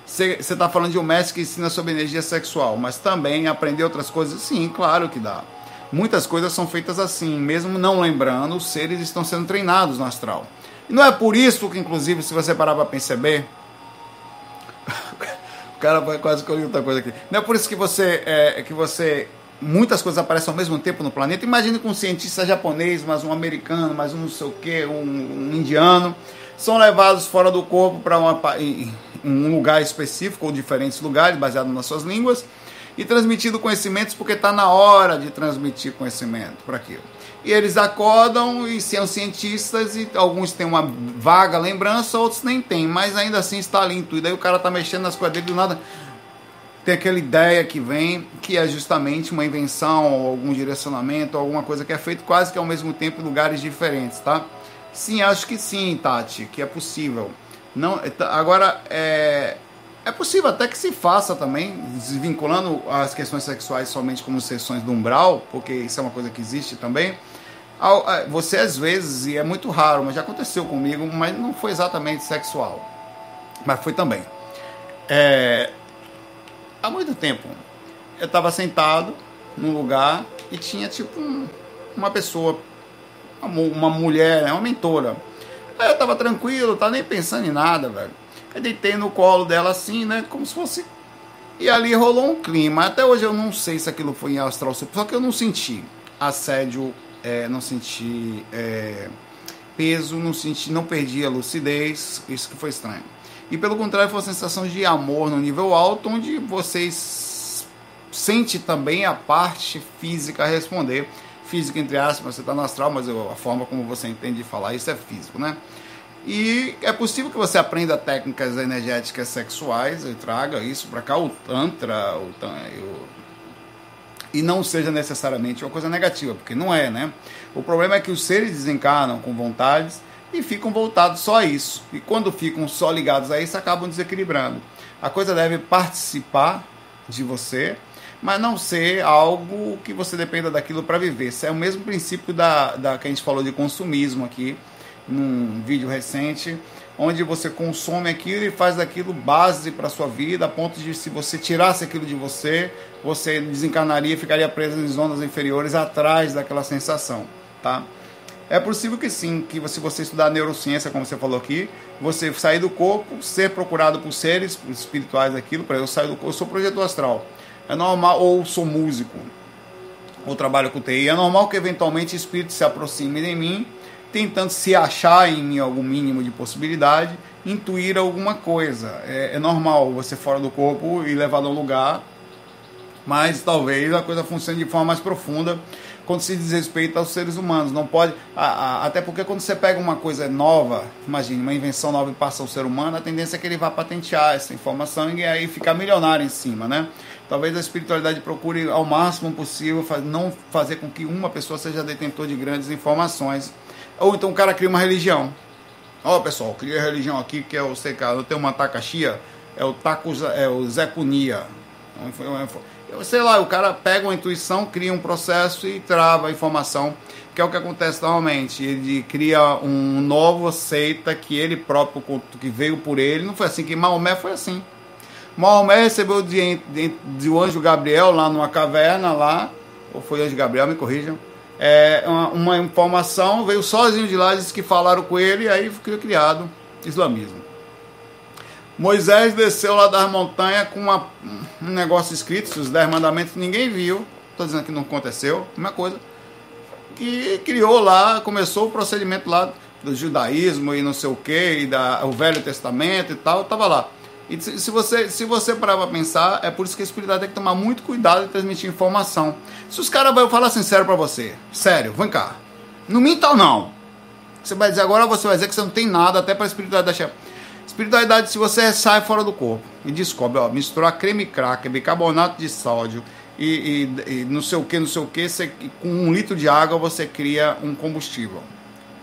Você está falando de um mestre que ensina sobre energia sexual, mas também aprender outras coisas? Sim, claro que dá. Muitas coisas são feitas assim, mesmo não lembrando, os seres estão sendo treinados no astral. Não é por isso que, inclusive, se você parar para perceber, o cara vai quase com outra coisa aqui. Não é por isso que você, é, que você muitas coisas aparecem ao mesmo tempo no planeta. Imagine com um cientista japonês, mais um americano, mais um não sei o que, um, um, indiano, são levados fora do corpo para um lugar específico ou diferentes lugares, baseado nas suas línguas, e transmitido conhecimentos porque está na hora de transmitir conhecimento para aquilo. E eles acordam e são cientistas e alguns têm uma vaga lembrança, outros nem têm, mas ainda assim está ali tudo. Aí o cara está mexendo nas coisas dele do nada tem aquela ideia que vem, que é justamente uma invenção, algum direcionamento, alguma coisa que é feito quase que ao mesmo tempo em lugares diferentes, tá? Sim, acho que sim, Tati, que é possível. Não, é, agora é, é possível até que se faça também, desvinculando as questões sexuais somente como sessões do umbral, porque isso é uma coisa que existe também. É, você às vezes, e é muito raro, mas já aconteceu comigo, mas não foi exatamente sexual, mas foi também. É, há muito tempo. Eu estava sentado num lugar e tinha tipo um, uma pessoa, uma, uma mulher, né, uma mentora. Aí eu tava tranquilo, tava nem pensando em nada, velho. Eu deitei no colo dela assim, né? Como se fosse. E ali rolou um clima. Até hoje eu não sei se aquilo foi em astral só que eu não senti assédio, é, não senti é, peso, não senti, não perdi a lucidez. Isso que foi estranho. E pelo contrário, foi uma sensação de amor no nível alto, onde vocês sente também a parte física responder. Física, entre aspas, você está no astral, mas a forma como você entende de falar isso é físico, né? E é possível que você aprenda técnicas energéticas sexuais e traga isso para cá, o Tantra, o, e não seja necessariamente uma coisa negativa, porque não é, né? O problema é que os seres desencarnam com vontades e ficam voltados só a isso. E quando ficam só ligados a isso, acabam desequilibrando. A coisa deve participar de você, mas não ser algo que você dependa daquilo para viver. Isso é o mesmo princípio da, da que a gente falou de consumismo aqui, num vídeo recente, onde você consome aquilo e faz daquilo base para sua vida, a ponto de se você tirasse aquilo de você, você desencarnaria e ficaria preso em zonas inferiores atrás daquela sensação, tá? É possível que sim, que se você estudar neurociência, como você falou aqui, você sair do corpo, ser procurado por seres espirituais aquilo, para eu sair do corpo, eu sou projetor astral. É normal, ou sou músico, ou trabalho com TI, é normal que eventualmente espíritos se aproximem de mim, tentando se achar em algum mínimo de possibilidade, intuir alguma coisa. É, é normal você fora do corpo e levado a um lugar, mas talvez a coisa funcione de forma mais profunda quando se diz respeito aos seres humanos. Não pode. A, a, até porque quando você pega uma coisa nova, imagine, uma invenção nova e passa ao ser humano, a tendência é que ele vá patentear essa informação e aí ficar milionário em cima, né? Talvez a espiritualidade procure ao máximo possível não fazer com que uma pessoa seja detentor de grandes informações. Ou então o cara cria uma religião. Ó, oh, pessoal, cria religião aqui que é o sei cara, eu tenho uma tacaxia, é o taco, é o Zé Cunia sei lá, o cara pega uma intuição, cria um processo e trava a informação, que é o que acontece normalmente. Ele cria um novo seita que ele próprio, que veio por ele. Não foi assim que Maomé foi assim. Maomé recebeu de, de, de anjo Gabriel lá numa caverna lá, ou foi anjo Gabriel, me corrijam, é, uma, uma informação, veio sozinho de lá, disse que falaram com ele, e aí foi criado islamismo. Moisés desceu lá das montanhas com uma, um negócio escrito, os dez mandamentos, ninguém viu. Estou dizendo que não aconteceu, uma coisa. Que criou lá, começou o procedimento lá do judaísmo e não sei o que, e da, o Velho Testamento e tal, estava lá. E se você, se você parar pra pensar, é por isso que a espiritualidade tem que tomar muito cuidado em transmitir informação. Se os caras vão falar sincero pra você, sério, vem cá, não minta ou não. Você vai dizer agora, você vai dizer que você não tem nada, até pra espiritualidade deixar. Espiritualidade, se você sai fora do corpo e descobre, ó, misturar creme cracker, bicarbonato de sódio e, e, e não sei o que, não sei o que, você, com um litro de água você cria um combustível.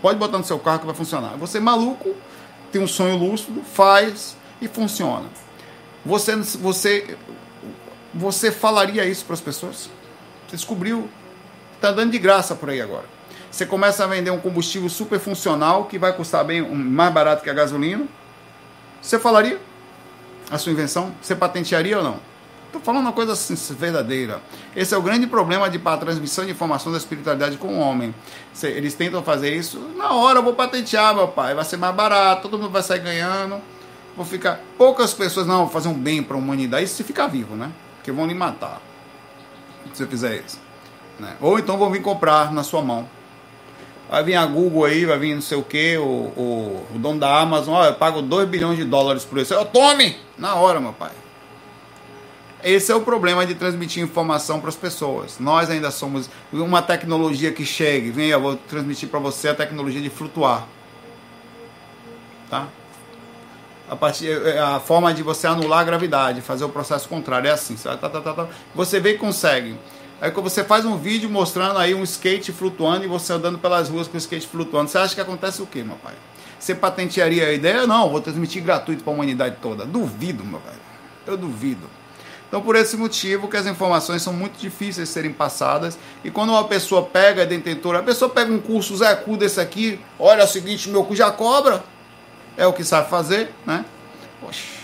Pode botar no seu carro que vai funcionar. Você é maluco, tem um sonho lúcido, faz e funciona. Você, você, você falaria isso para as pessoas? Você descobriu, está dando de graça por aí agora. Você começa a vender um combustível super funcional que vai custar bem mais barato que a gasolina. Você falaria a sua invenção? Você patentearia ou não? Estou falando uma coisa assim, verdadeira. Esse é o grande problema de a transmissão de informação da espiritualidade com o homem. Eles tentam fazer isso na hora, eu vou patentear, meu pai, vai ser mais barato, todo mundo vai sair ganhando. Vou ficar. Poucas pessoas não vão fazer um bem para a humanidade, se ficar vivo, né? Porque vão lhe matar se você fizer isso. Né? Ou então vão vir comprar na sua mão. Vai vir a Google aí, vai vir não sei o que, o, o, o dono da Amazon, ó, eu pago 2 bilhões de dólares por isso. Eu tome! Na hora, meu pai. Esse é o problema de transmitir informação para as pessoas. Nós ainda somos uma tecnologia que chegue, vem, eu vou transmitir para você a tecnologia de flutuar. Tá? A, partir, é, a forma de você anular a gravidade, fazer o processo contrário, é assim. Tá, tá, tá, tá. Você vê e consegue. Aí quando você faz um vídeo mostrando aí um skate flutuando e você andando pelas ruas com o skate flutuando, você acha que acontece o quê, meu pai? Você patentearia a ideia? Não, vou transmitir gratuito para a humanidade toda. Duvido, meu velho. Eu duvido. Então, por esse motivo que as informações são muito difíceis de serem passadas. E quando uma pessoa pega a detentora, a pessoa pega um curso Zé Cu desse aqui, olha é o seguinte, meu cu já cobra. É o que sabe fazer, né? Poxa.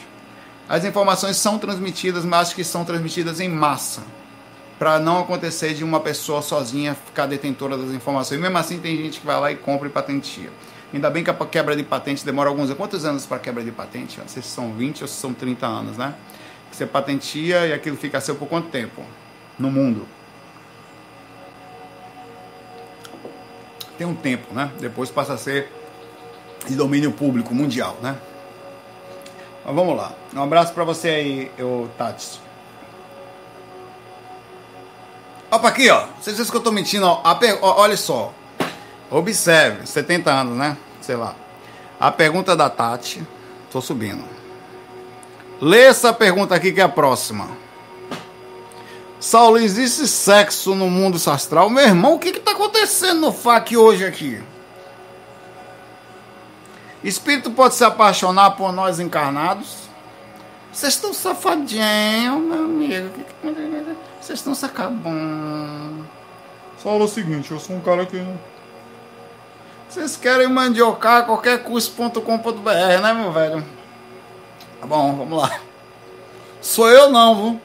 As informações são transmitidas, mas que são transmitidas em massa. Para não acontecer de uma pessoa sozinha ficar detentora das informações. E mesmo assim, tem gente que vai lá e compra e patentia. Ainda bem que a quebra de patente demora alguns anos. Quantos anos para quebra de patente? Não sei se são 20 ou se são 30 anos, né? Você patentia e aquilo fica seu por quanto tempo? No mundo. Tem um tempo, né? Depois passa a ser de domínio público mundial, né? Mas vamos lá. Um abraço para você aí, eu Tati. Opa, aqui, ó. Vocês dizem que eu tô mentindo, ó. Per... Olha só. Observe, 70 anos, né? Sei lá. A pergunta da Tati. Tô subindo. Lê essa pergunta aqui que é a próxima. Saulo, existe sexo no mundo astral? Meu irmão, o que está acontecendo no FAC hoje aqui? Espírito pode se apaixonar por nós encarnados? Vocês estão safadinhos, meu amigo. Vocês estão sacabando. É o seguinte, eu sou um cara que. Vocês querem mandiocar qualquer curso.com.br, né, meu velho? Tá bom, vamos lá. Sou eu não, viu?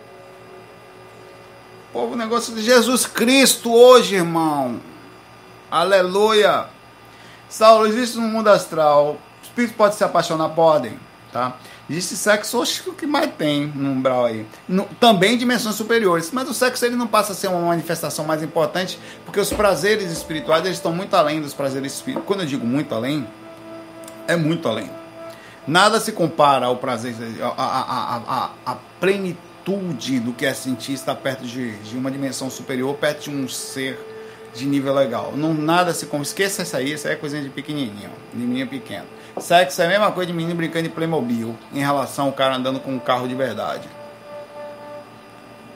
Povo, negócio de Jesus Cristo hoje, irmão. Aleluia. Saulo, existe no mundo astral. Espírito pode se apaixonar? Podem, tá? Existe sexo, acho que o que mais tem no umbral aí. No, também dimensões superiores. Mas o sexo ele não passa a ser uma manifestação mais importante, porque os prazeres espirituais eles estão muito além dos prazeres espirituais. Quando eu digo muito além, é muito além. Nada se compara ao prazer, a plenitude do que é sentir estar perto de, de, uma dimensão superior, perto de um ser de nível legal. Não, nada se compara. Esqueça isso aí, isso aí é coisinha de pequenininho, de menino pequeno. Sexo é a mesma coisa de menino brincando de Playmobil em relação ao cara andando com um carro de verdade.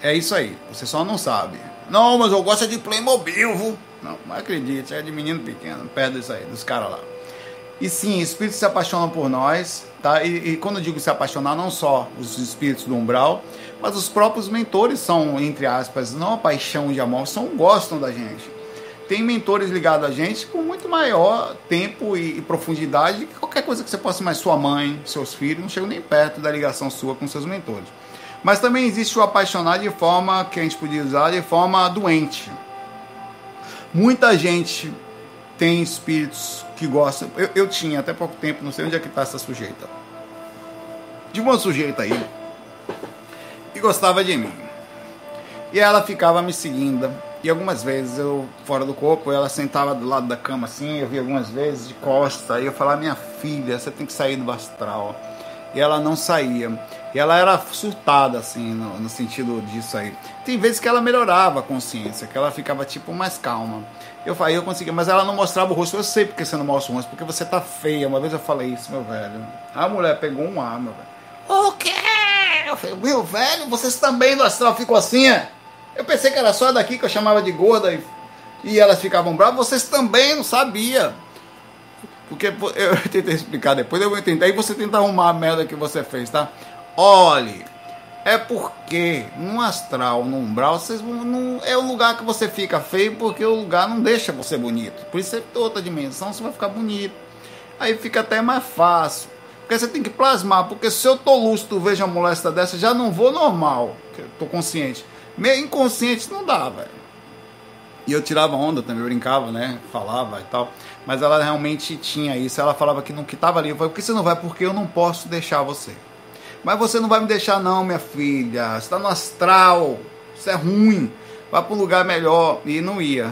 É isso aí, você só não sabe. Não, mas eu gosto de Playmobil, viu? Não, mas acredite, é de menino pequeno, perto disso aí, dos caras lá. E sim, espíritos se apaixonam por nós, tá? E, e, quando eu digo se apaixonar, não só os espíritos do umbral, mas os próprios mentores são, entre aspas, não a paixão de amor, são gostam da gente. Tem mentores ligados a gente com muito maior tempo e, e profundidade que qualquer coisa que você possa mais sua mãe, seus filhos, não chegam nem perto da ligação sua com seus mentores. Mas também existe o apaixonar de forma que a gente podia usar de forma doente. Muita gente tem espíritos que gostam. Eu, eu tinha até pouco tempo, não sei onde é que está essa sujeita. De uma sujeita aí que gostava de mim. E ela ficava me seguindo. E algumas vezes eu, fora do corpo, ela sentava do lado da cama assim, eu vi algumas vezes de costa. Aí eu falava, minha filha, você tem que sair do astral. e ela não saía. E ela era surtada, assim, no, no, sentido disso aí. Tem vezes que ela melhorava a consciência, que ela ficava, tipo, mais calma. Eu falei, eu conseguia, mas ela não mostrava o rosto. Eu sei porque você não mostra o rosto, porque você tá feia. Uma vez eu falei isso, meu velho. A mulher pegou um ar, meu velho. O quê? Eu falei, meu velho, vocês também do astral ficam assim, é? Eu pensei que era só daqui que eu chamava de gorda e, e elas ficavam bravas. Vocês também não sabiam. Porque eu tentei explicar depois, eu vou tentar. E você tenta arrumar a merda que você fez, tá? Olhe, é porque no astral, no umbral, vocês não, é o lugar que você fica feio porque o lugar não deixa você bonito. Por isso, é outra dimensão, você vai ficar bonito. Aí fica até mais fácil. Porque você tem que plasmar. Porque se eu tô lúcido, vejo uma molesta dessa, já não vou normal. tô consciente. Meio inconsciente não velho. E eu tirava onda também, brincava, né? Falava e tal. Mas ela realmente tinha isso. Ela falava que não que tava ali. Eu falei, por que você não vai? Porque eu não posso deixar você. Mas você não vai me deixar, não, minha filha. Você está no astral. Isso é ruim. Vá para um lugar melhor. E não ia.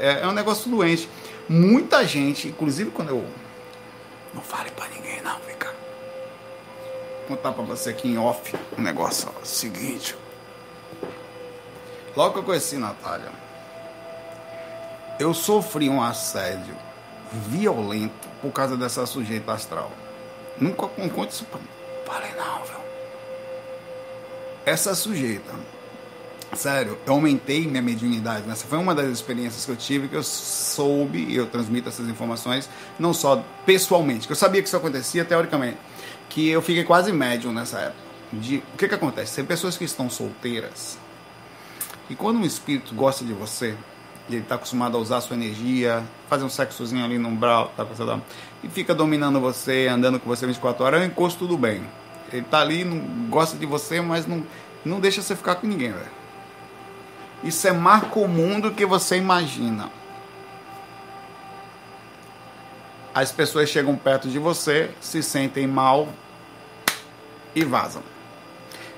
É, é um negócio doente. Muita gente, inclusive quando eu. Não fale para ninguém, não, cá. Vou contar para você aqui em off um negócio ó, seguinte. Logo que eu conheci Natália, eu sofri um assédio violento por causa dessa sujeita astral. Nunca conto isso pra mim. Falei, não, viu? Essa sujeita, sério, eu aumentei minha mediunidade. Essa foi uma das experiências que eu tive que eu soube e eu transmito essas informações, não só pessoalmente, que eu sabia que isso acontecia teoricamente, que eu fiquei quase médium nessa época. De, o que que acontece? Tem pessoas que estão solteiras e quando um espírito gosta de você, ele está acostumado a usar a sua energia, fazer um sexozinho ali no umbral, tá, e fica dominando você, andando com você 24 horas, é um encosto tudo bem. Ele tá ali, não gosta de você, mas não, não deixa você ficar com ninguém, velho. Isso é mais comum do que você imagina. As pessoas chegam perto de você, se sentem mal e vazam.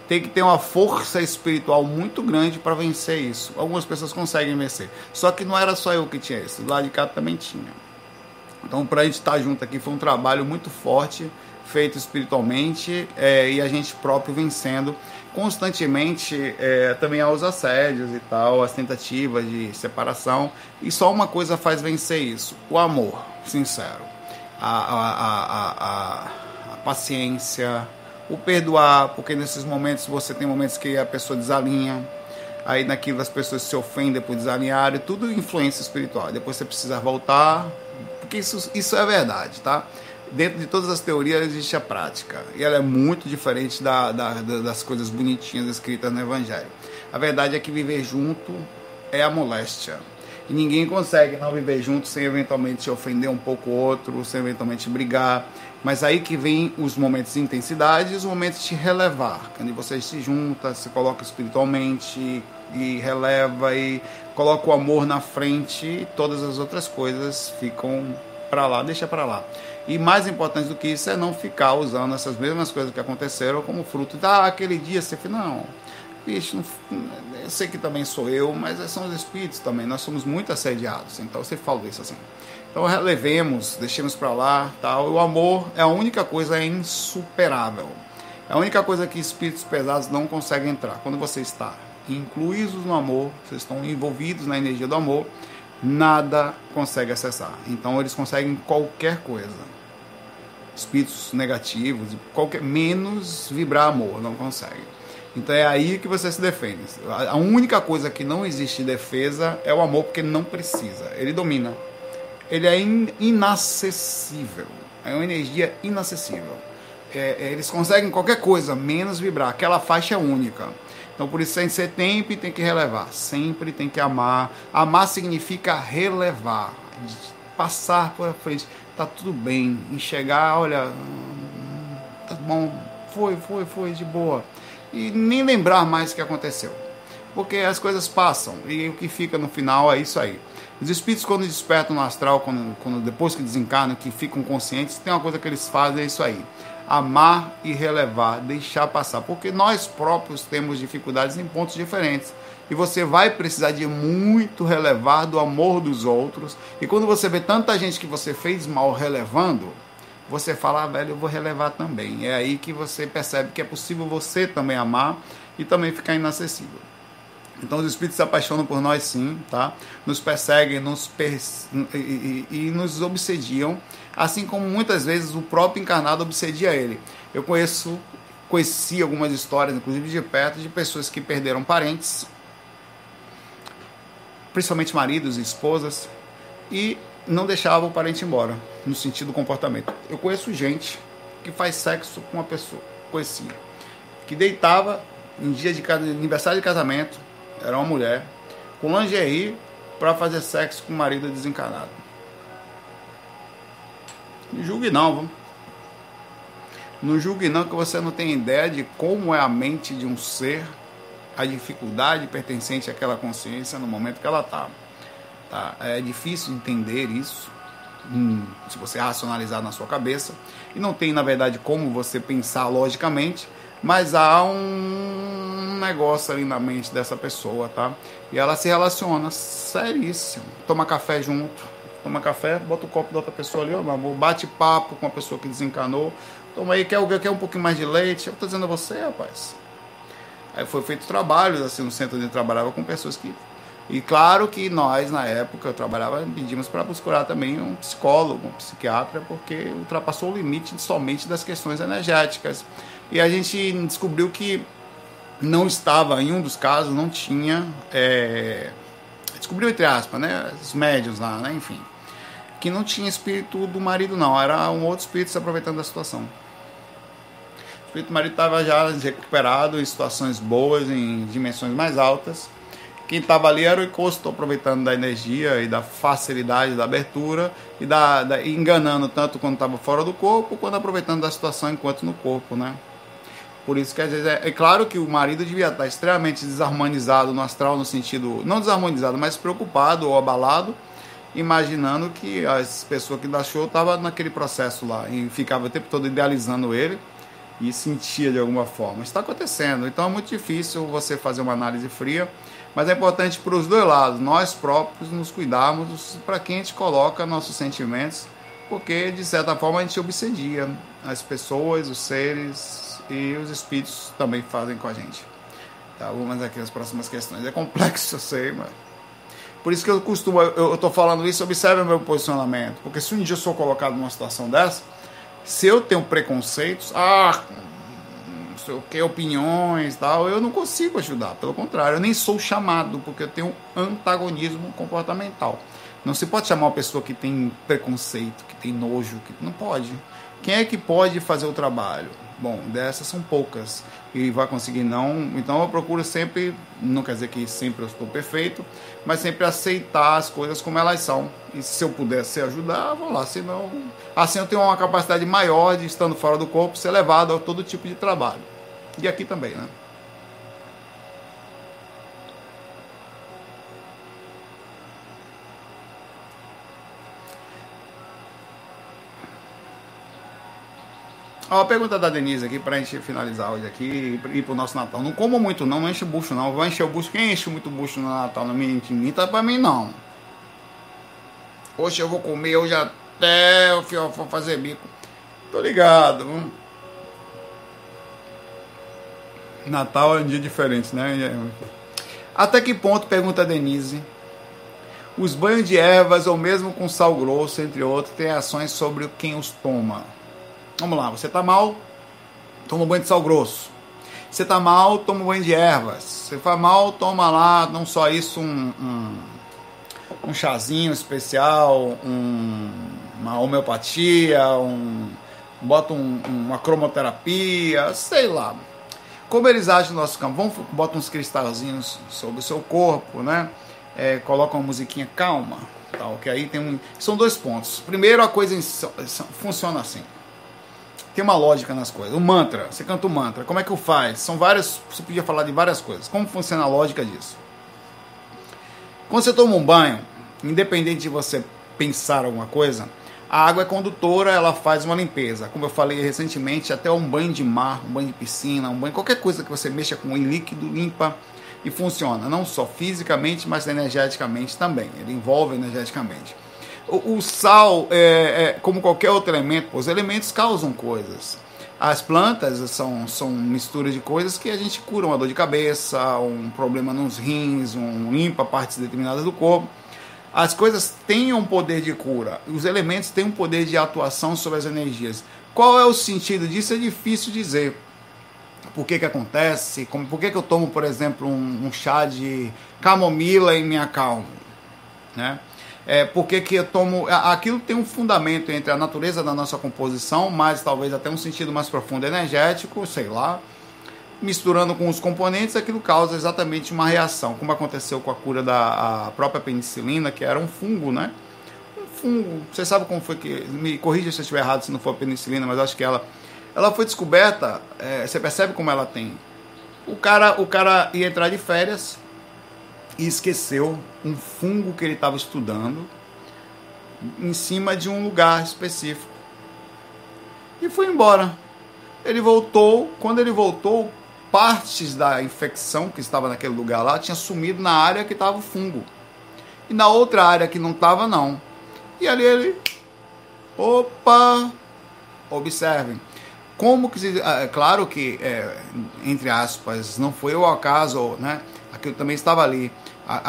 Tem que ter uma força espiritual muito grande para vencer isso. Algumas pessoas conseguem vencer. Só que não era só eu que tinha isso, lá de cá também tinha. Então, para a gente estar tá junto aqui, foi um trabalho muito forte feito espiritualmente é, e a gente próprio vencendo constantemente é, também aos assédios e tal, as tentativas de separação. E só uma coisa faz vencer isso: o amor sincero, a, a, a, a paciência, o perdoar, porque nesses momentos você tem momentos que a pessoa desalinha. Aí naquilo as pessoas se ofendem por desalinhar, e tudo influência espiritual. Depois você precisa voltar, porque isso, isso é verdade, tá? dentro de todas as teorias existe a prática. E ela é muito diferente da, da, das coisas bonitinhas escritas no Evangelho. A verdade é que viver junto é a moléstia. E ninguém consegue não viver junto sem eventualmente ofender um pouco o outro, sem eventualmente brigar. Mas aí que vem os momentos de intensidade e os momentos de relevar, quando você se junta, se coloca espiritualmente e releva e coloca o amor na frente, e todas as outras coisas ficam para lá, deixa para lá. E mais importante do que isso é não ficar usando essas mesmas coisas que aconteceram como fruto da ah, aquele dia você fala, não, bicho, não, eu sei que também sou eu, mas são os espíritos também, nós somos muito assediados, então você fala isso assim. Então relevemos, deixemos para lá, tal. O amor é a única coisa insuperável. É a única coisa que espíritos pesados não conseguem entrar. Quando você está incluídos no amor, vocês estão envolvidos na energia do amor, nada consegue acessar. Então eles conseguem qualquer coisa espíritos negativos, qualquer menos vibrar amor, não consegue. Então é aí que você se defende. A única coisa que não existe defesa é o amor, porque não precisa. Ele domina. Ele é in inacessível. É uma energia inacessível. É, é, eles conseguem qualquer coisa, menos vibrar. Aquela faixa é única. Então por isso tem que ser tempo e tem que relevar. Sempre tem que amar. Amar significa relevar. Passar por frente tá tudo bem. Enxergar, olha, tá bom, foi, foi, foi, de boa. E nem lembrar mais o que aconteceu. Porque as coisas passam e o que fica no final é isso aí. Os espíritos, quando despertam no astral, quando, quando depois que desencarnam, que ficam conscientes, tem uma coisa que eles fazem, é isso aí. Amar e relevar, deixar passar. Porque nós próprios temos dificuldades em pontos diferentes e você vai precisar de muito relevar do amor dos outros. E quando você vê tanta gente que você fez mal relevando, você fala, ah, velho, eu vou relevar também. É aí que você percebe que é possível você também amar e também ficar inacessível. Então os espíritos se apaixonam por nós sim, tá? Nos perseguem, nos pers e, e, e, nos obsediam, assim como muitas vezes o próprio encarnado obsedia ele. Eu conheço, conheci algumas histórias, inclusive de perto, de pessoas que perderam parentes, principalmente maridos e esposas, e não deixavam o parente embora, no sentido do comportamento. Eu conheço gente que faz sexo com uma pessoa, conhecia, que deitava em dia de aniversário de casamento, era uma mulher, com lingerie para fazer sexo com o marido desencarnado. Não julgue não, vamos. Não julgue não que você não tem ideia de como é a mente de um ser, a dificuldade pertencente àquela consciência no momento que ela está. Tá? É difícil entender isso, hum, se você racionalizar na sua cabeça, e não tem, na verdade, como você pensar logicamente, mas há um negócio ali na mente dessa pessoa, tá? E ela se relaciona seríssimo. Toma café junto, toma café, bota o copo da outra pessoa ali, ó, meu amor, bate papo com a pessoa que desencanou. Toma aí, quer, quer um pouquinho mais de leite? Eu tô dizendo a você, rapaz. Aí foi feito trabalhos assim no centro onde eu trabalhava com pessoas que e claro que nós, na época, eu trabalhava, pedimos para procurar também um psicólogo, um psiquiatra, porque ultrapassou o limite somente das questões energéticas. E a gente descobriu que não estava, em um dos casos, não tinha. É, descobriu, entre aspas, né? Os médios lá, né? Enfim. Que não tinha espírito do marido, não. Era um outro espírito se aproveitando da situação. O espírito do marido estava já recuperado em situações boas, em dimensões mais altas quem estava ali era o encosto, aproveitando da energia e da facilidade da abertura e da, da enganando tanto quando estava fora do corpo, quanto aproveitando da situação enquanto no corpo, né? Por isso que às vezes é, é, claro que o marido devia estar extremamente desarmonizado no astral, no sentido, não desarmonizado, mas preocupado ou abalado, imaginando que as pessoas que da show estavam naquele processo lá e ficava o tempo todo idealizando ele e sentia de alguma forma. Está acontecendo, então é muito difícil você fazer uma análise fria mas é importante para os dois lados, nós próprios nos cuidarmos para quem a gente coloca nossos sentimentos, porque de certa forma a gente obsedia as pessoas, os seres e os espíritos também fazem com a gente. Tá, vamos aqui as próximas questões. É complexo, eu sei, mas. Por isso que eu costumo, eu estou falando isso, observe o meu posicionamento. Porque se um dia eu sou colocado numa situação dessa, se eu tenho preconceitos, ah, sei o que, opiniões tal, eu não consigo ajudar. Pelo contrário, eu nem sou chamado, porque eu tenho antagonismo comportamental. Não se pode chamar uma pessoa que tem preconceito, que tem nojo, que não pode. Quem é que pode fazer o trabalho? Bom, dessas são poucas e vai conseguir não. Então eu procuro sempre, não quer dizer que sempre eu estou perfeito, mas sempre aceitar as coisas como elas são. E se eu pudesse ajudar, vou lá. Senão, assim eu tenho uma capacidade maior de estando fora do corpo ser levado a todo tipo de trabalho. E aqui também, né? Ó, a pergunta da Denise aqui pra gente finalizar hoje aqui e pro nosso Natal. Não como muito não, não enche o bucho não. Vou encher o bucho. Quem enche muito bucho no Natal? Não me imita pra mim não. Hoje eu vou comer, hoje até o fio for fazer bico. Tô ligado. Natal é um dia diferente, né? Até que ponto, pergunta a Denise, os banhos de ervas ou mesmo com sal grosso, entre outros, têm ações sobre quem os toma? Vamos lá, você está mal, toma um banho de sal grosso. Você está mal, toma um banho de ervas. Você está mal, toma lá, não só isso, um, um, um chazinho especial, um, uma homeopatia, um, bota um, uma cromoterapia, sei lá como eles agem no nosso campo? Vão, botam uns cristalzinhos sobre o seu corpo, né? É, colocam uma musiquinha calma, tal, que aí tem um. São dois pontos. Primeiro, a coisa funciona assim. Tem uma lógica nas coisas. O mantra, você canta o mantra. Como é que o faz? São várias. Você podia falar de várias coisas. Como funciona a lógica disso? Quando você toma um banho, independente de você pensar alguma coisa, a água é condutora, ela faz uma limpeza. Como eu falei recentemente, até um banho de mar, um banho de piscina, um banho, qualquer coisa que você mexa com líquido limpa e funciona, não só fisicamente, mas energeticamente também. Ele envolve energeticamente. O, o sal, é, é, como qualquer outro elemento, os elementos causam coisas. As plantas são, são misturas de coisas que a gente cura uma dor de cabeça, um problema nos rins, um limpa partes determinadas do corpo. As coisas têm um poder de cura, os elementos têm um poder de atuação sobre as energias. Qual é o sentido disso? É difícil dizer. Por que, que acontece? Como, por que, que eu tomo, por exemplo, um, um chá de camomila e me acalmo? Né? É, porque que eu tomo. Aquilo tem um fundamento entre a natureza da nossa composição, mas talvez até um sentido mais profundo energético, sei lá. Misturando com os componentes, aquilo causa exatamente uma reação, como aconteceu com a cura da própria penicilina, que era um fungo, né? Um fungo. Você sabe como foi que. Me corrija se eu estiver errado, se não for a penicilina, mas acho que ela. Ela foi descoberta, é, você percebe como ela tem. O cara, o cara ia entrar de férias, e esqueceu um fungo que ele estava estudando em cima de um lugar específico. E foi embora. Ele voltou, quando ele voltou, partes da infecção que estava naquele lugar lá tinha sumido na área que estava o fungo. E na outra área que não estava, não. E ali ele. Opa! Observem. Como que. É claro que, é, entre aspas, não foi o acaso, né? Aquilo também estava ali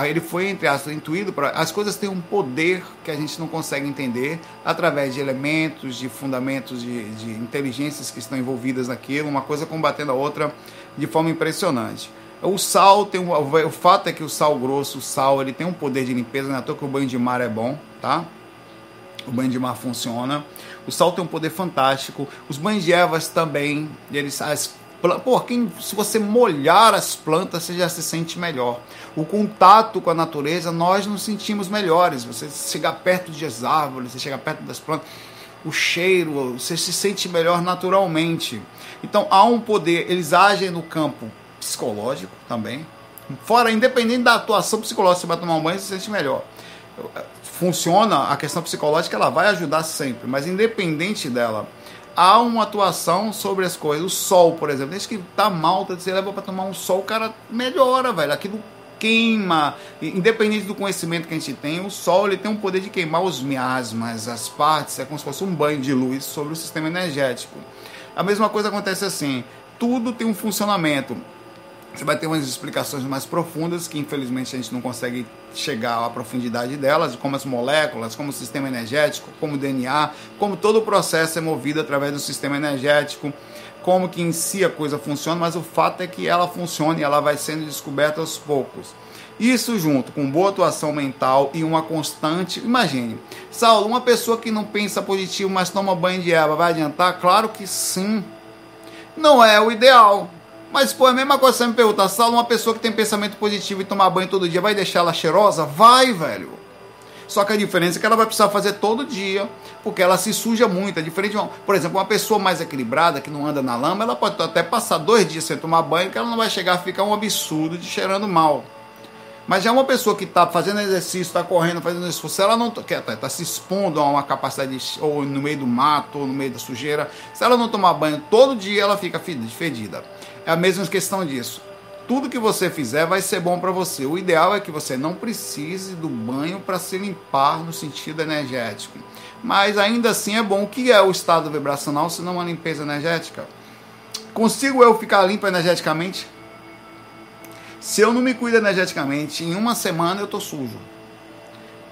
ele foi, entre aspas, intuído para. As coisas têm um poder que a gente não consegue entender através de elementos, de fundamentos, de, de inteligências que estão envolvidas naquilo, uma coisa combatendo a outra de forma impressionante. O sal tem um, o fato é que o sal grosso, o sal, ele tem um poder de limpeza, não é à toa que o banho de mar é bom, tá? O banho de mar funciona. O sal tem um poder fantástico. Os banhos de ervas também, eles as Pô, quem, se você molhar as plantas, você já se sente melhor. O contato com a natureza, nós nos sentimos melhores. Você chegar perto das árvores, você chegar perto das plantas, o cheiro, você se sente melhor naturalmente. Então há um poder, eles agem no campo psicológico também. Fora, independente da atuação psicológica, você vai tomar um banho, você se sente melhor. Funciona, a questão psicológica ela vai ajudar sempre, mas independente dela, há uma atuação sobre as coisas. O sol, por exemplo, desde que tá mal, você leva para tomar um sol, o cara melhora, velho. Aquilo queima, independente do conhecimento que a gente tem, o sol ele tem um poder de queimar os miasmas, as partes, é como se fosse um banho de luz sobre o sistema energético. A mesma coisa acontece assim, tudo tem um funcionamento. Você vai ter umas explicações mais profundas que infelizmente a gente não consegue chegar à profundidade delas, como as moléculas, como o sistema energético, como o DNA, como todo o processo é movido através do sistema energético, como que em si a coisa funciona, mas o fato é que ela funciona e ela vai sendo descoberta aos poucos. Isso junto com boa atuação mental e uma constante. Imagine, Saulo, uma pessoa que não pensa positivo, mas toma banho de erva, vai adiantar? Claro que sim. Não é o ideal, mas, pô, é a mesma coisa você me perguntar, Saulo, uma pessoa que tem pensamento positivo e tomar banho todo dia, vai deixar ela cheirosa? Vai, velho. Só que a diferença é que ela vai precisar fazer todo dia, porque ela se suja muito. É diferente de uma, por exemplo, uma pessoa mais equilibrada, que não anda na lama, ela pode até passar dois dias sem tomar banho, que ela não vai chegar a ficar um absurdo de cheirando mal. Mas já uma pessoa que está fazendo exercício, está correndo, fazendo esforço, ela não está tá se expondo a uma capacidade, de, ou no meio do mato, ou no meio da sujeira, se ela não tomar banho todo dia, ela fica fedida. É a mesma questão disso. Tudo que você fizer vai ser bom para você. O ideal é que você não precise do banho para se limpar no sentido energético. Mas ainda assim é bom. O que é o estado vibracional se não uma limpeza energética? Consigo eu ficar limpo energeticamente? Se eu não me cuido energeticamente, em uma semana eu estou sujo.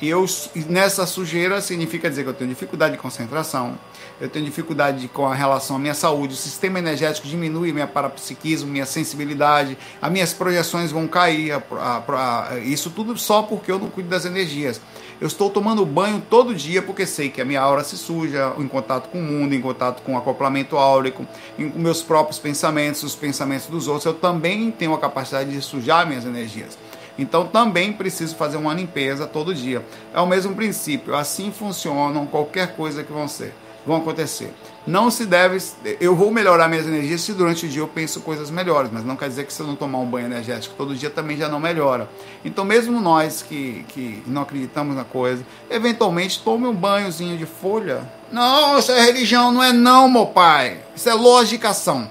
E eu, nessa sujeira significa dizer que eu tenho dificuldade de concentração, eu tenho dificuldade com a relação à minha saúde, o sistema energético diminui minha parapsiquismo, minha sensibilidade, as minhas projeções vão cair, a, a, a, isso tudo só porque eu não cuido das energias. Eu estou tomando banho todo dia porque sei que a minha aura se suja, em contato com o mundo, em contato com o acoplamento áurico, em meus próprios pensamentos, os pensamentos dos outros. Eu também tenho a capacidade de sujar minhas energias. Então também preciso fazer uma limpeza todo dia. É o mesmo princípio. Assim funcionam qualquer coisa que vão ser, vão acontecer. Não se deve. Eu vou melhorar minhas energias se durante o dia eu penso coisas melhores, mas não quer dizer que se eu não tomar um banho energético todo dia também já não melhora. Então, mesmo nós que, que não acreditamos na coisa, eventualmente tome um banhozinho de folha. Não, isso é religião, não é não, meu pai. Isso é logicação.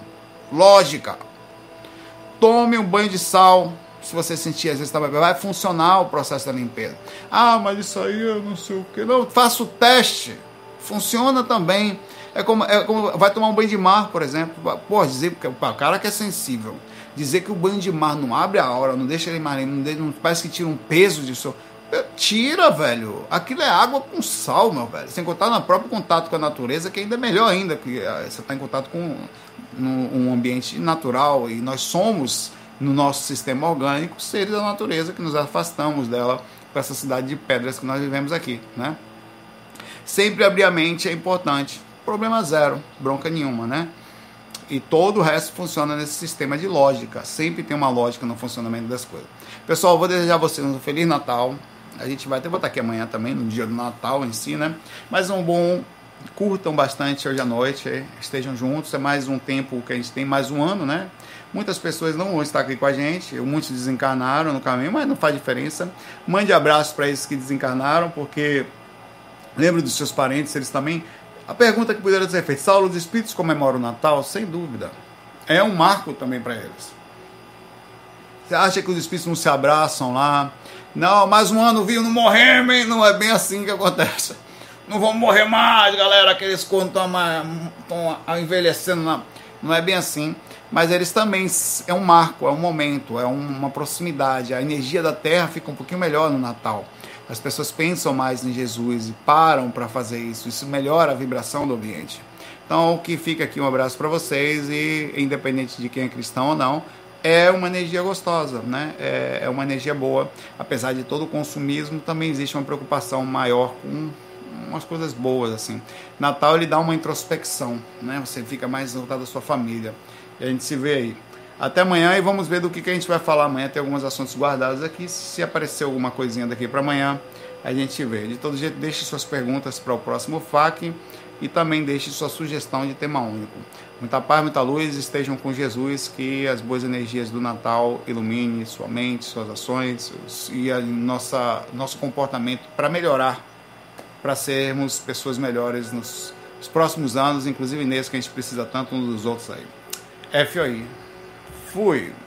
Lógica. Tome um banho de sal, se você sentir às vezes tá, vai funcionar o processo da limpeza. Ah, mas isso aí eu não sei o que. Não, faça o teste. Funciona também. É como, é como vai tomar um banho de mar, por exemplo. Pô, dizer que o cara que é sensível, dizer que o banho de mar não abre a hora, não deixa ele marinho, não, não parece que tira um peso disso. Tira, velho. Aquilo é água com sal, meu velho. Sem contar no próprio contato com a natureza, que ainda é melhor ainda, que eh, você está em contato com um ambiente natural e nós somos, no nosso sistema orgânico, seres da natureza que nos afastamos dela para essa cidade de pedras que nós vivemos aqui, né? Sempre abrir a mente é importante. Problema zero, bronca nenhuma, né? E todo o resto funciona nesse sistema de lógica. Sempre tem uma lógica no funcionamento das coisas. Pessoal, vou desejar a vocês um Feliz Natal. A gente vai até botar aqui amanhã também, no dia do Natal em si, né? Mas um bom. Curtam bastante hoje à noite, estejam juntos. É mais um tempo que a gente tem, mais um ano, né? Muitas pessoas não vão estar aqui com a gente, muitos desencarnaram no caminho, mas não faz diferença. Mande abraço para esses que desencarnaram, porque lembre dos seus parentes, eles também. A pergunta que poderia ser feita: Saulo, os espíritos comemoram o Natal? Sem dúvida. É um marco também para eles. Você acha que os espíritos não se abraçam lá? Não, mais um ano viu, não morremos, hein? Não é bem assim que acontece. Não vamos morrer mais, galera. Aqueles quando estão envelhecendo. Não é bem assim. Mas eles também é um marco, é um momento, é uma proximidade. A energia da Terra fica um pouquinho melhor no Natal. As pessoas pensam mais em Jesus e param para fazer isso. Isso melhora a vibração do ambiente. Então, o que fica aqui um abraço para vocês e independente de quem é cristão ou não, é uma energia gostosa, né? É, é, uma energia boa. Apesar de todo o consumismo, também existe uma preocupação maior com umas coisas boas, assim. Natal ele dá uma introspecção, né? Você fica mais voltado à sua família. E a gente se vê aí. Até amanhã e vamos ver do que, que a gente vai falar amanhã. Tem alguns assuntos guardados aqui. Se aparecer alguma coisinha daqui para amanhã, a gente vê. De todo jeito, deixe suas perguntas para o próximo FAQ e também deixe sua sugestão de tema único. Muita paz, muita luz, estejam com Jesus, que as boas energias do Natal ilumine sua mente, suas ações e a nossa, nosso comportamento para melhorar, para sermos pessoas melhores nos, nos, próximos anos, inclusive nesse que a gente precisa tanto uns dos outros aí. FOI. Fui.